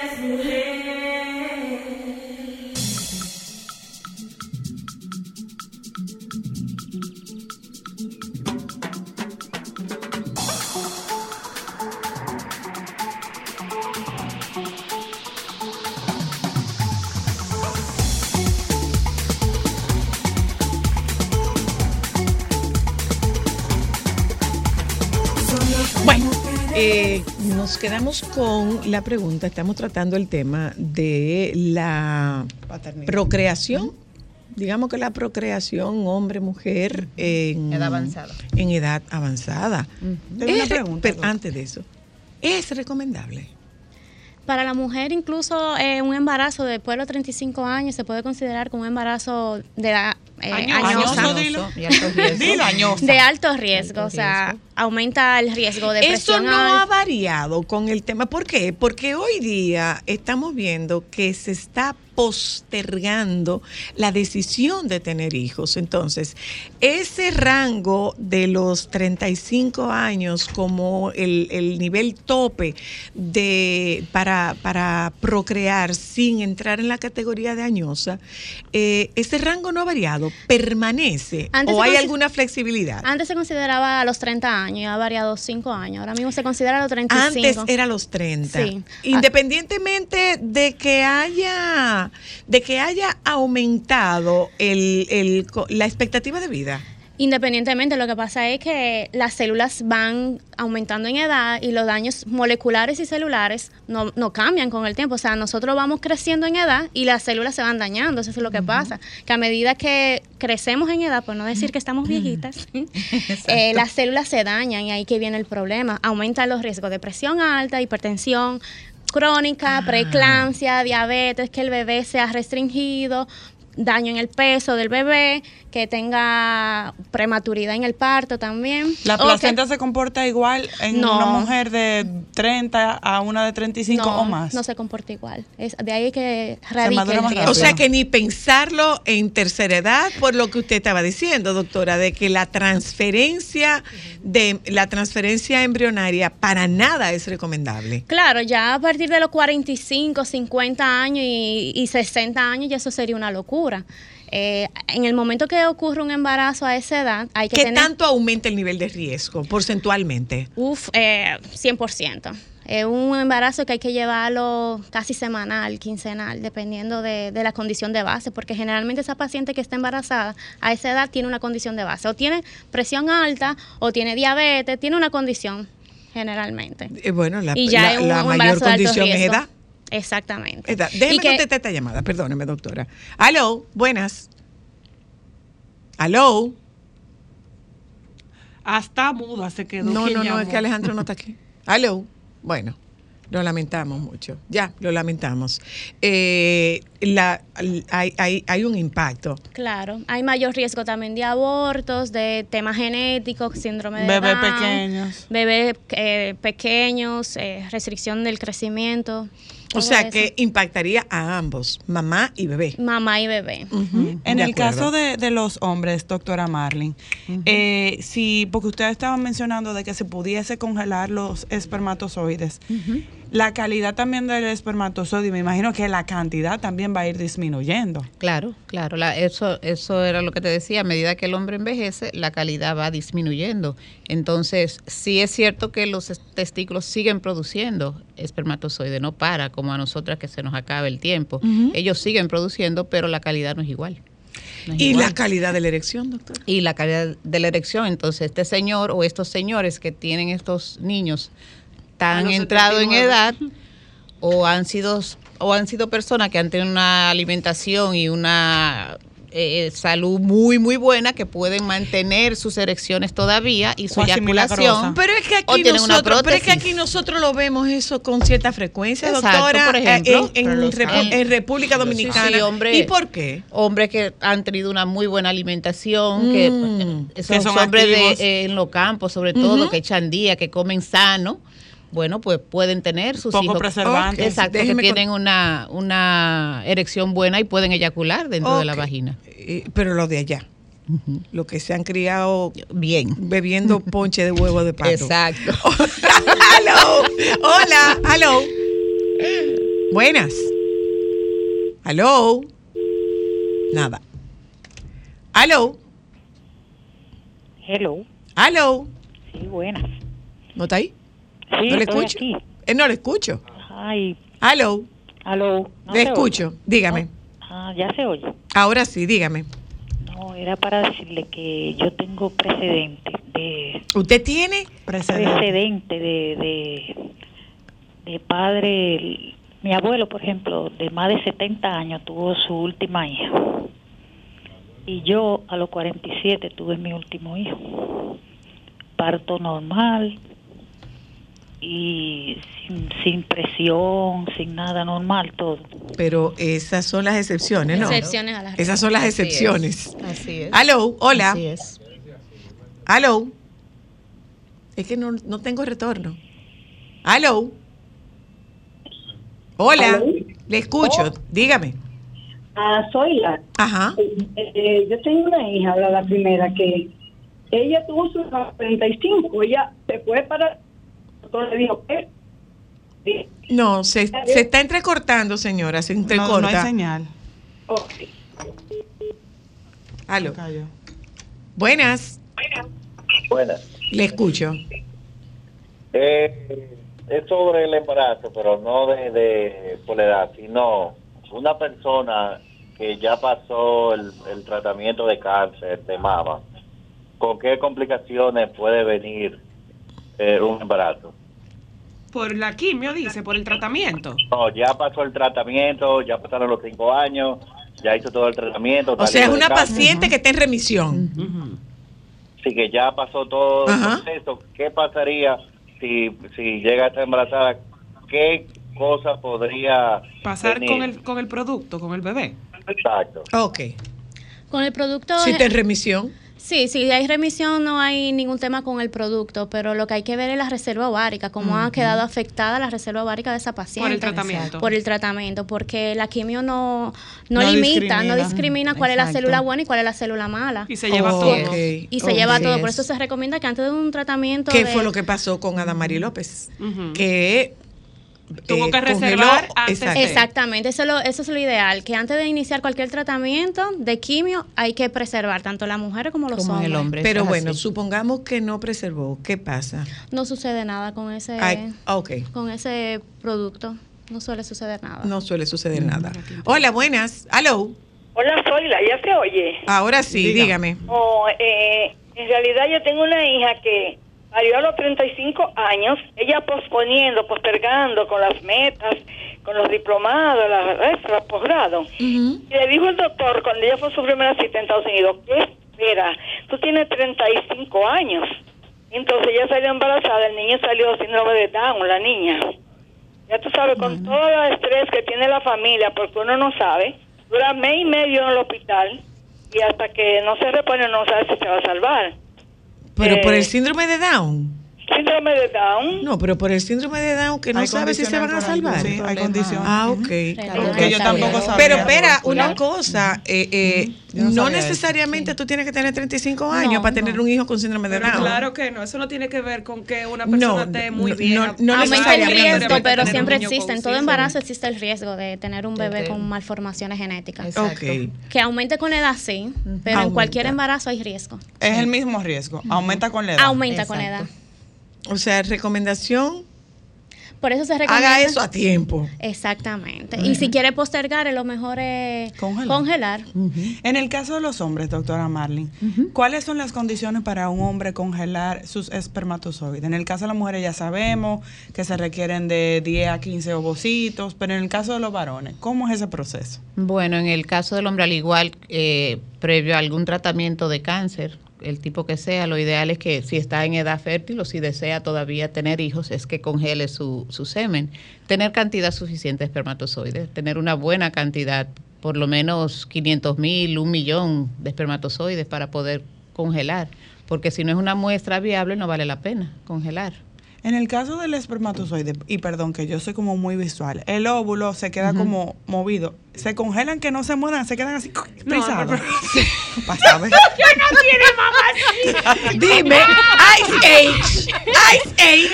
eh, nos quedamos con la pregunta. Estamos tratando el tema de la procreación. Digamos que la procreación hombre-mujer en Edad avanzada. En edad avanzada. Tengo una Es re- pregunta, pero antes de eso, ¿es recomendable? Para la mujer, incluso eh, un embarazo después de los 35 años se puede considerar como un embarazo de edad eh, Añoso, añosa. dilo. Y alto riesgo. (laughs) De alto riesgo, o sea, aumenta el riesgo de Eso presión no ha variado con el tema. ¿Por qué? Porque hoy día estamos viendo que se está postergando la decisión de tener hijos. Entonces, ese rango de los 35 años como el, el nivel tope de para, para procrear sin entrar en la categoría de añosa, eh, ese rango no ha variado, permanece Antes o hay alguna flexibilidad. Antes se consideraba a los 30 años y ha variado 5 años. Ahora mismo se considera los 35. Antes era los 30. Sí. Independientemente de que haya de que haya aumentado el, el la expectativa de vida. Independientemente, lo que pasa es que las células van aumentando en edad y los daños moleculares y celulares no, no cambian con el tiempo. O sea, nosotros vamos creciendo en edad y las células se van dañando. Eso es lo que pasa. Que a medida que crecemos en edad, por no decir que estamos viejitas, (laughs) eh, las células se dañan y ahí que viene el problema. Aumentan los riesgos de presión alta, hipertensión crónica, preeclampsia, diabetes, que el bebé sea restringido, daño en el peso del bebé, que tenga prematuridad en el parto también. La placenta se comporta igual en No. una mujer de 30 a una de 35 no, o más. No se comporta igual. Es de ahí que Se radica madura el más riesgo. O sea que ni pensarlo en tercera edad, por lo que usted estaba diciendo, doctora, de que la transferencia de la transferencia embrionaria para nada es recomendable. Claro, ya a partir de los 45, 50 años y, y 60 años, ya eso sería una locura. Eh, en el momento que ocurre un embarazo a esa edad, hay que ¿Qué tener... tanto aumenta el nivel de riesgo porcentualmente? Uf, eh, 100%. Es un embarazo que hay que llevarlo casi semanal, quincenal, dependiendo de, de la condición de base, porque generalmente esa paciente que está embarazada a esa edad tiene una condición de base, o tiene presión alta, o tiene diabetes, tiene una condición generalmente. Eh, bueno, la, y ya la- es un la mayor condición es edad. Exactamente. Déjeme que- contestar esta llamada, perdóneme, doctora. Aló, buenas. Aló. Hasta muda se quedó. No, no, no, es que Alejandro no está aquí. (laughs) Aló. Bueno, lo lamentamos mucho. Ya, lo lamentamos. Eh, la, hay, hay, hay un impacto. Claro, hay mayor riesgo también de abortos, de temas genéticos, síndrome de Bebés Down, pequeños. bebés eh, pequeños, eh, restricción del crecimiento. O sea eso. que impactaría a ambos, mamá y bebé. mamá y bebé. En De el acuerdo. caso de, de los hombres, doctora Marlin, eh, si, porque ustedes estaban mencionando de que se pudiese congelar los espermatozoides, la calidad también del espermatozoide, me imagino que la cantidad también va a ir disminuyendo. Claro, claro, la- eso, eso era lo que te decía, a medida que el hombre envejece, la calidad va disminuyendo. Entonces, sí es cierto que los es- testículos siguen produciendo espermatozoide, no para como a nosotras que se nos acaba el tiempo. Ellos siguen produciendo, pero la calidad no es igual. No ¿Y igual. la calidad de la erección, doctor? y la calidad de la erección. Entonces, este señor o estos señores que tienen estos niños Los entrado en 79. edad o han sido o han sido personas que han tenido una alimentación y una eh, salud muy muy buena que pueden mantener sus erecciones todavía y su eyaculación. Pero es que o aquí tienen una nosotros, pero es que aquí nosotros lo vemos eso con cierta frecuencia, Exacto, doctora, por eh, ejemplo. en, Repu- República Dominicana. Sí, hombre. ¿Y por qué? Hombres que han tenido una muy buena alimentación, que Mm. eh, esos Que son hombres de, eh, en los campos, sobre todo, Ujú. que echan día, que comen sano, bueno, pues pueden tener sus Poco hijos. preservantes. Exacto, que con- tienen una, una erección buena y pueden eyacular dentro de la vagina. Eh, pero lo de allá. Lo que se han criado Bien. bebiendo (laughs) ponche de huevo de pato. Exacto. (laughs) ¡Aló! Hola, aló. Buenas. Aló. Nada. Aló. Hello. Aló. Sí, buenas. ¿No está ahí? Sí, ¿No le estoy escucho? aquí. Eh, no le escucho. Ay, Aló. aló. ¿no le escucho. oye? Dígame. Ah, ya se oye. Ahora sí, dígame. No, era para decirle que yo tengo precedente de ¿Usted tiene? precedente de, de, de padre. Mi abuelo, por ejemplo, de más de 70 años tuvo su última hija. Y yo a los 47 tuve mi último hijo. Parto normal. Y sin, sin presión, sin nada, normal todo. Pero esas son las excepciones, ¿no? Excepciones a las reglas. Esas son las Así es, excepciones. Así es. Aló, hola. Así es. Aló. Es que no, no tengo retorno. Aló. Hola. ¿Aló? Le escucho. Dígame. Ah, soy la. Ajá. Eh, yo tengo una hija, la, la primera, que ella tuvo sus 35, ella se fue para... Doctor le dijo que... No, se, se está entrecortando, señora. Se entrecorta. No, no hay señal. Aló. Buenas. Buenas. Le escucho. Eh, es sobre el embarazo, pero no de, de por la edad, sino una persona que ya pasó el, el tratamiento de cáncer de mama, ¿con qué complicaciones puede venir eh, un embarazo? Por la quimio, dice, por el tratamiento. No, ya pasó el tratamiento, ya pasaron los cinco años, ya hizo todo el tratamiento. O sea, es una paciente que está en remisión. Sí, que ya pasó todo Ajá. el proceso. ¿Qué pasaría si, si llega a estar embarazada? ¿Qué cosa podría Pasar con el, con el producto, con el bebé. Exacto. Ok. Con el producto... Si está en remisión. Sí, si hay remisión no hay ningún tema con el producto, pero lo que hay que ver es la reserva ovárica, cómo ha quedado afectada la reserva ovárica de esa paciente. tratamiento. Por el tratamiento, porque la quimio no, no, No limita, discrimina. no discrimina cuál es la célula buena y cuál es la célula mala. Y se lleva Oh, todo. ok. Y se Oh, lleva sí todo. Por es. eso se recomienda que antes de un tratamiento ¿Qué de- fue lo que pasó con Adamari López? Que Tuvo eh, que congeló- reservar antes exacto. de- Exactamente, eso es, lo, eso es lo ideal, que antes de iniciar cualquier tratamiento de quimio hay que preservar tanto las mujeres como los hombres. Pero bueno, supongamos que no preservó. ¿Qué pasa? No sucede nada con ese, Ay, con ese producto, no suele suceder nada. No suele suceder nada. Hola, buenas. Aló. Hola, soy la, ¿ya se oye? Ahora sí, dígame. Oh, eh, en realidad yo tengo una hija que parió a los 35 años, ella posponiendo, postergando con las metas, con los diplomados, las la posgrado. Y le dijo el doctor, cuando ella fue su primera cita en Estados Unidos, ¿qué espera? Tú tienes 35 años. Entonces ella salió embarazada, el niño salió síndrome de Down, la niña. Ya tú sabes, con todo el estrés que tiene la familia, porque uno no sabe, dura mes y medio en el hospital y hasta que no se repone no sabe si se va a salvar. Pero por Eh, el síndrome de Down. Síndrome de Down. No, pero por el síndrome de Down que no sabe si se van a salvar. sí, hay condiciones. Ah, ok. Que yo tampoco sabía. Pero espera, una cosa, eh, eh, no no, sabía eso. necesariamente tú tienes que tener 35 años No, para tener un hijo con síndrome de Pero Down. claro que no, eso no tiene que ver con que una persona No, esté muy no, vieja. no, no Aumenta el necesariamente. riesgo, pero siempre existe. En todo síndrome. embarazo existe el riesgo de tener un bebé con malformaciones genéticas. Ok. Que aumente con la edad, sí, pero en cualquier embarazo hay riesgo. Es el mismo riesgo. Aumenta con la edad. Aumenta con la edad. O sea, recomendación, Por eso se recomienda. haga eso a tiempo. Exactamente. Y si quiere postergar, es lo mejor es Congelar. congelar. En el caso de los hombres, doctora Marlin, ¿cuáles son las condiciones para un hombre congelar sus espermatozoides? En el caso de las mujeres ya sabemos que se requieren de 10 a 15 ovocitos, pero en el caso de los varones, ¿cómo es ese proceso? Bueno, en el caso del hombre, al igual, eh, previo a algún tratamiento de cáncer, el tipo que sea, lo ideal es que si está en edad fértil o si desea todavía tener hijos, es que congele su, su semen. Tener cantidad suficiente de espermatozoides, tener una buena cantidad, por lo menos 500 mil, un millón de espermatozoides para poder congelar, porque si no es una muestra viable no vale la pena congelar. En el caso del espermatozoide, y perdón que yo soy como muy visual, el óvulo se queda como movido. Se congelan que no se muevan, se quedan así frisados. (laughs) Pasa, ¿ves? (laughs) Dime, Ice Age, Ice Age.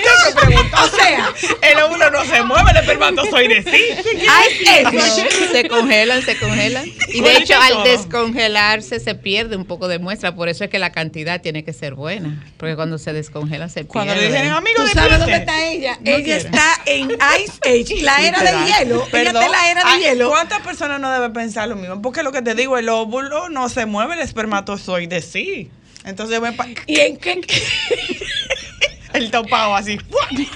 O sea, el óvulo no se mueve, el espermatozoide sí. Ice Age. No, se congelan, se congelan. Y de hecho, al descongelarse se pierde un poco de muestra. Por eso es que la cantidad tiene que ser buena. Porque cuando se descongelan se Cuando le pierde. dicen, amigo, ¿Tú sabes dónde está ella? No ella quiere. está en Ice Age, la era de hielo. Ella Perdón. está en la era de Ay, hielo. ¿Cuántas personas no deben pensar lo mismo? Porque lo que te digo, el óvulo no se mueve, el espermatozoide sí. Entonces, pa- ¿Y en qué? (laughs) el topado así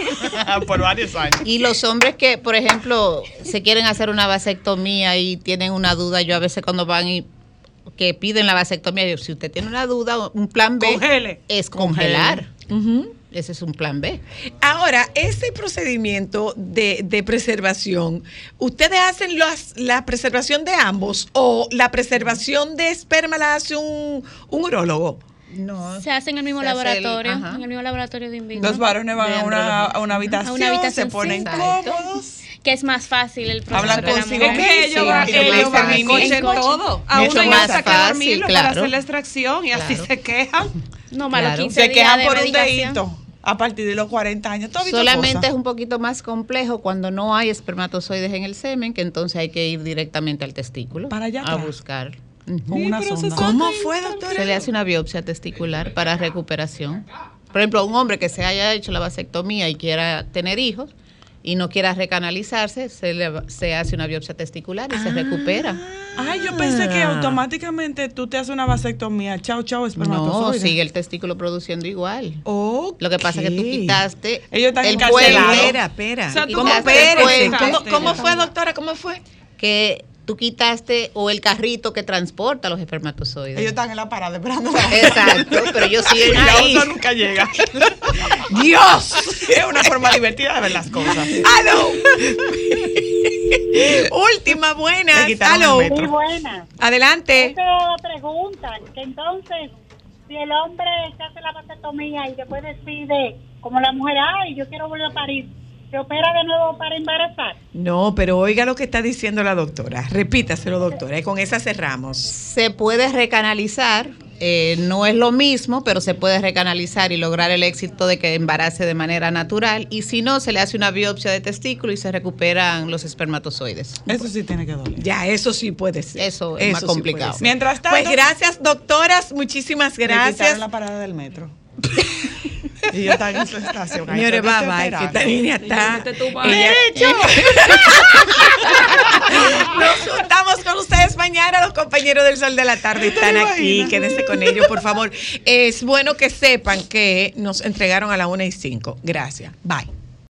(laughs) por varios años. Y los hombres que, por ejemplo, se quieren hacer una vasectomía y tienen una duda, yo a veces cuando van y que piden la vasectomía, yo, si usted tiene una duda, un plan B Congele. es congelar. Ese es un plan B. Ahora, ese procedimiento de, de preservación, ¿ustedes hacen las- la preservación de ambos o la preservación de esperma la hace un, un urólogo? No. Se hace en el mismo el- laboratorio, en el mismo laboratorio de in vitro. Los varones van a una, a una habitación, A una habitación, se ponen sí. cómodos. Que es más fácil el proceso Hablan que la consigo mismos. ellos van, Sí, ellos van en coche todo. A uno ya que fácil, dormirlo para claro. hacer la extracción y así se quejan. No, más los Claro. 15 Se días quejan de por un dedito a partir de los 40 años. ¿Tú has visto Solamente es un poquito más complejo cuando no hay espermatozoides en el semen, que entonces hay que ir directamente al testículo Para allá a atrás. buscar. Con una sonda. ¿Cómo fue, doctora? Se le hace una biopsia testicular para recuperación. Por ejemplo, un hombre que se haya hecho la vasectomía y quiera tener hijos y no quiera recanalizarse, se, le, se hace una biopsia testicular y Ah. se recupera. Ay, yo pensé que Ah. automáticamente tú te haces una vasectomía. Chao, chao, No, espermatozoide. sigue el testículo produciendo igual. Ok. Lo que pasa es que tú quitaste Ellos están el puente. Espera, espera. O sea, ¿Cómo. ¿Cómo, cómo fue, doctora? ¿Cómo fue? Que tú quitaste o el carrito que transporta los espermatozoides. Ellos están en la parada esperando. Exacto, pero ellos siguen Y la ahí. otra nunca llega. (laughs) ¡Dios! Es una forma divertida de ver las cosas. ¡Aló! (laughs) Última, buena. ¡Aló! Muy buena. Adelante. Esa pregunta, que entonces, si el hombre se hace la vasectomía y después decide, como la mujer, ay, yo quiero volver a parir, ¿se opera de nuevo para embarazar? No, pero oiga lo que está diciendo la doctora. Repítaselo, doctora, y con esa cerramos. Se puede recanalizar, eh, no es lo mismo, pero se puede recanalizar y lograr el éxito de que embarace de manera natural. Y si no, se le hace una biopsia de testículo y se recuperan los espermatozoides. Eso sí tiene que doler. Ya, eso sí puede ser. Eso es Eso más complicado. Mientras tanto, Pues gracias, doctoras. Muchísimas gracias. quitaron la parada del metro. (laughs) y yo estaba en su estación. Señores, bye bye, que esta niña está. Ella- (laughs) Nos juntamos con ustedes mañana. Los compañeros del Sol de la Tarde están aquí. Quédense con ellos, por favor. Es bueno que sepan que nos entregaron a la 1 y 5. Gracias. Bye.